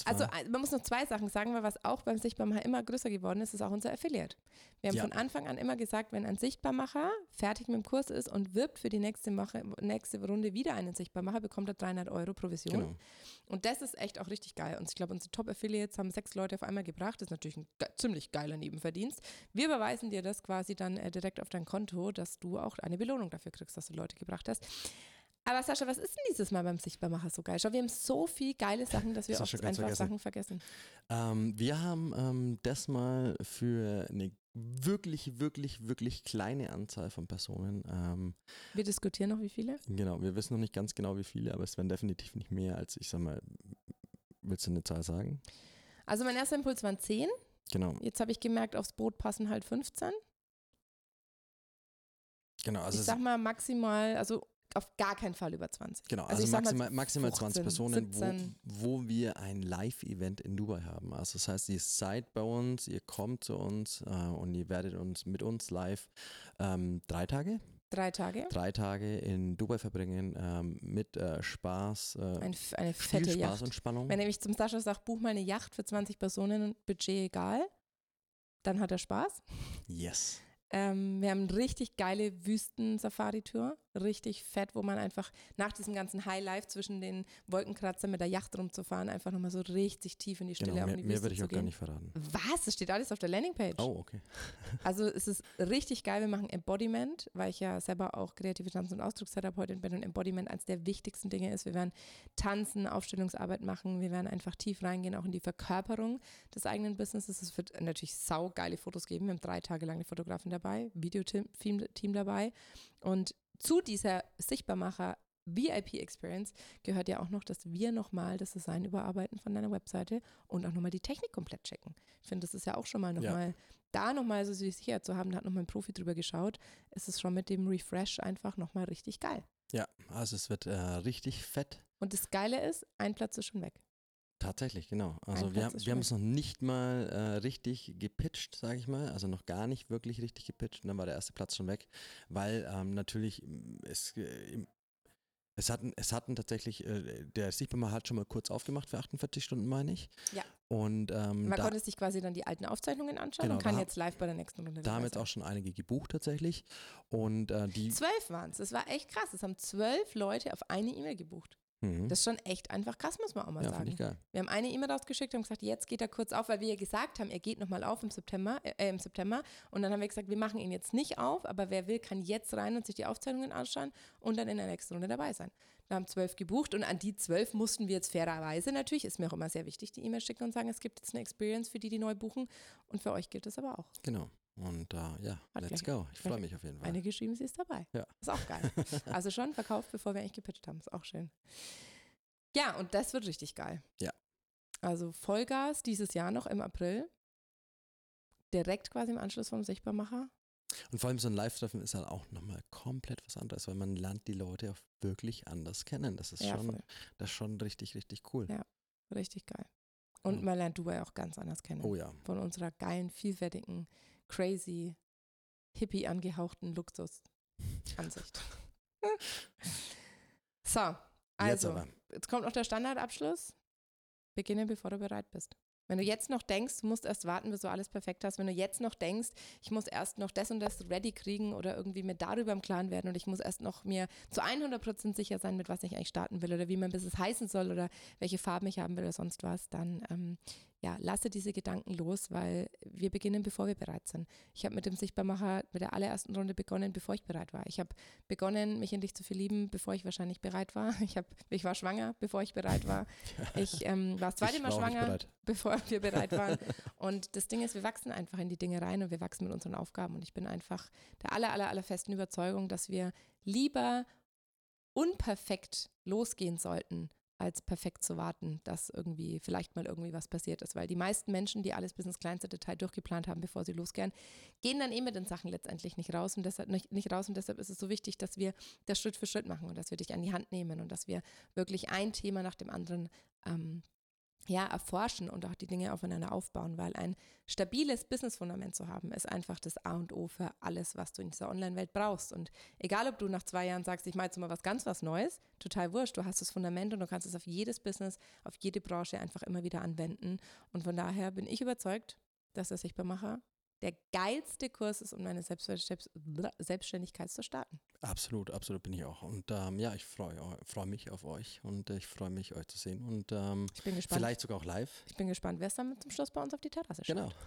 Also man muss noch zwei Sachen sagen, weil was auch beim Sichtbarmacher immer größer geworden ist, ist auch unser Affiliate. Wir haben Ja. von Anfang an immer gesagt, wenn ein Sichtbarmacher fertig mit dem Kurs ist und wirbt für die nächste, Woche, nächste Runde wieder einen Sichtbarmacher, bekommt er 300 Euro Provision. genau. Und das ist echt auch richtig geil. Und ich glaube, unsere Top-Affiliates haben sechs Leute auf einmal gebracht. Das ist natürlich ein ge ziemlich geiler Nebenverdienst. Wir überweisen dir das quasi dann äh, direkt auf dein Konto, dass du auch eine Belohnung dafür kriegst, dass du Leute gebracht hast. Aber Sascha, was ist denn dieses Mal beim Sichtbarmacher so geil? Schau, wir haben so viele geile Sachen, dass wir oft einfach vergessen. Sachen vergessen. Ähm, wir haben ähm, das mal für eine wirklich, wirklich, wirklich kleine Anzahl von Personen, ähm, Wir diskutieren noch, wie viele? genau, wir wissen noch nicht ganz genau wie viele, aber es werden definitiv nicht mehr als, ich sag mal, willst du eine Zahl sagen? Also mein erster Impuls waren 10. Genau, Jetzt habe ich gemerkt, aufs Boot passen halt 15. genau. Also ich sag mal maximal, also auf gar keinen Fall über 20. Genau, Also also, maximal, maximal 20 15, Personen, 17. wo, wo wir ein Live-Event in Dubai haben. Also das heißt, ihr seid bei uns, ihr kommt zu uns äh, und ihr werdet uns mit uns live ähm, drei Tage, Drei Tage. drei Tage in Dubai verbringen ähm, mit äh, Spaß, äh, Ein, eine viel fette Spaß Yacht. und Spannung. Wenn mich zum Sascha sagt, buch mal eine Yacht für 20 Personen, Budget egal, dann hat er Spaß. Yes. Ähm, wir haben eine richtig geile Wüsten-Safari-Tour, richtig fett, wo man einfach nach diesem ganzen Highlife zwischen den Wolkenkratzern mit der Yacht rumzufahren, einfach nochmal so richtig tief in die Stille Genau, auch mehr, die mehr würde ich auch gar gehen. nicht verraten. Was? Das steht alles auf der Landingpage. Oh, okay. (laughs) Also es ist richtig geil. Wir machen Embodiment, weil ich ja selber auch kreative Tanz- und Ausdruckstherapeutin bin und Embodiment eines der wichtigsten Dinge ist. Wir werden tanzen, Aufstellungsarbeit machen, wir werden einfach tief reingehen, auch in die Verkörperung des eigenen Businesses. Es wird natürlich saugeile Fotos geben. Wir haben drei Tage lang eine Fotografin dabei, Videoteam Team dabei und zu dieser Sichtbarmacher VIP-Experience gehört ja auch noch, dass wir nochmal das Design überarbeiten von deiner Webseite und auch nochmal die Technik komplett checken. Ich finde, das ist ja auch schon mal Ja. nochmal, da nochmal so sich sicher zu haben, da hat nochmal ein Profi drüber geschaut, ist es schon mit dem Refresh einfach nochmal richtig geil. Ja, also es wird äh, richtig fett. Und das Geile ist, ein Platz ist schon weg. Tatsächlich, genau. Also wir, wir haben es noch nicht mal äh, richtig gepitcht, sage ich mal. Also noch gar nicht wirklich richtig gepitcht. Und dann war der erste Platz schon weg, weil ähm, natürlich m, es, äh, es hatten, es hatten tatsächlich, äh, der Sichtbarmacher hat schon mal kurz aufgemacht für 48 Stunden, meine ich. Ja. Und ähm, Man da, konnte sich quasi dann die alten Aufzeichnungen anschauen Genau, und kann jetzt live bei der nächsten Runde da haben jetzt auch schon einige gebucht tatsächlich. Und äh, die. Zwölf waren es. Das war echt krass. Es haben zwölf Leute auf eine E-Mail gebucht. Mhm. Das ist schon echt einfach krass, muss man auch mal ja, sagen. ich geil. Wir haben eine E-Mail rausgeschickt und gesagt, jetzt geht er kurz auf, weil wir ja gesagt haben, er geht nochmal auf im September, äh, im September. Und dann haben wir gesagt, wir machen ihn jetzt nicht auf, aber wer will, kann jetzt rein und sich die Aufzeichnungen anschauen und dann in der nächsten Runde dabei sein. Wir haben zwölf gebucht und an die zwölf mussten wir jetzt fairerweise natürlich, ist mir auch immer sehr wichtig, die E-Mail schicken und sagen, es gibt jetzt eine Experience für die, die neu buchen. Und für euch gilt das aber auch. Genau. Und äh, ja, Hat let's gleich- go. Ich freue mich auf jeden Fall. Eine geschrieben, sie ist dabei. Ja. Ist auch geil. (laughs) Also schon verkauft, bevor wir eigentlich gepitcht haben. Ist auch schön. Ja, und das wird richtig geil. Ja. Also Vollgas dieses Jahr noch im April. Direkt quasi im Anschluss vom Sichtbarmacher. Und vor allem so ein Live-Treffen ist halt auch nochmal komplett was anderes, weil man lernt die Leute auch wirklich anders kennen. Das ist Ja, schon, voll. das ist schon richtig, richtig cool. Ja. Richtig geil. Und man lernt Dubai auch ganz anders kennen. Oh ja. Von unserer geilen, vielfältigen, crazy, hippie angehauchten Luxus-Ansicht. (laughs) so, Jetzt also, aber. jetzt kommt noch der Standardabschluss. Beginne, bevor du bereit bist. Wenn du jetzt noch denkst, du musst erst warten, bis du alles perfekt hast, wenn du jetzt noch denkst, ich muss erst noch das und das ready kriegen oder irgendwie mir darüber im Klaren werden und ich muss erst noch mir zu 100% sicher sein, mit was ich eigentlich starten will oder wie mein Business heißen soll oder welche Farben ich haben will oder sonst was, dann ähm, ja, lasse diese Gedanken los, weil wir beginnen, bevor wir bereit sind. Ich habe mit dem Sichtbarmacher mit der allerersten Runde begonnen, bevor ich bereit war. Ich habe begonnen, mich in dich zu verlieben, bevor ich wahrscheinlich bereit war. Ich, hab, ich war schwanger, bevor ich bereit war. (laughs) Ich ähm, war das zweite Mal schwanger, bevor wir bereit waren. (laughs) Und das Ding ist, wir wachsen einfach in die Dinge rein und wir wachsen mit unseren Aufgaben. Und ich bin einfach der aller, aller, aller festen Überzeugung, dass wir lieber unperfekt losgehen sollten, als perfekt zu warten, dass irgendwie vielleicht mal irgendwie was passiert ist. Weil die meisten Menschen, die alles bis ins kleinste Detail durchgeplant haben, bevor sie losgehen, gehen dann eh mit den Sachen letztendlich nicht raus und deshalb nicht, nicht raus. Und deshalb ist es so wichtig, dass wir das Schritt für Schritt machen und dass wir dich an die Hand nehmen und dass wir wirklich ein Thema nach dem anderen ähm, ja, erforschen und auch die Dinge aufeinander aufbauen, weil ein stabiles Businessfundament zu haben, ist einfach das A und O für alles, was du in dieser Online-Welt brauchst. Und egal, ob du nach zwei Jahren sagst, ich mache jetzt mal was ganz was Neues, total wurscht, du hast das Fundament und du kannst es auf jedes Business, auf jede Branche einfach immer wieder anwenden. Und von daher bin ich überzeugt, dass der Sichtbarmacher der geilste Kurs ist, um deine Selbstständigkeit zu starten. Absolut, absolut bin ich auch. Und ähm, ja, ich freue freu mich auf euch und ich freue mich, euch zu sehen. Und ähm, Ich bin gespannt. vielleicht sogar auch live. Ich bin gespannt, wer es dann zum Schluss bei uns auf die Terrasse schaut. Genau. (laughs)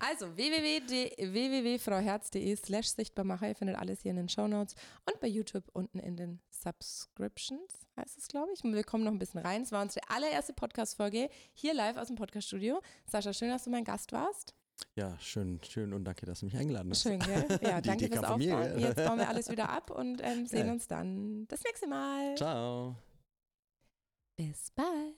Also www.frauherz.de slash Sichtbarmacher. Ihr findet alles hier in den Shownotes und bei YouTube unten in den Subscriptions, heißt es, glaube ich. Wir kommen noch ein bisschen rein. Es war unsere allererste Podcast-Folge hier live aus dem Podcast-Studio. Sascha, schön, dass du mein Gast warst. Ja, schön, schön und danke, dass du mich eingeladen hast. Schön, gell? (laughs) Ja, Die danke fürs mir, Aufbauen. gell? Jetzt bauen wir alles wieder ab und ähm, sehen Geil. uns dann das nächste Mal. Ciao. Bis bald.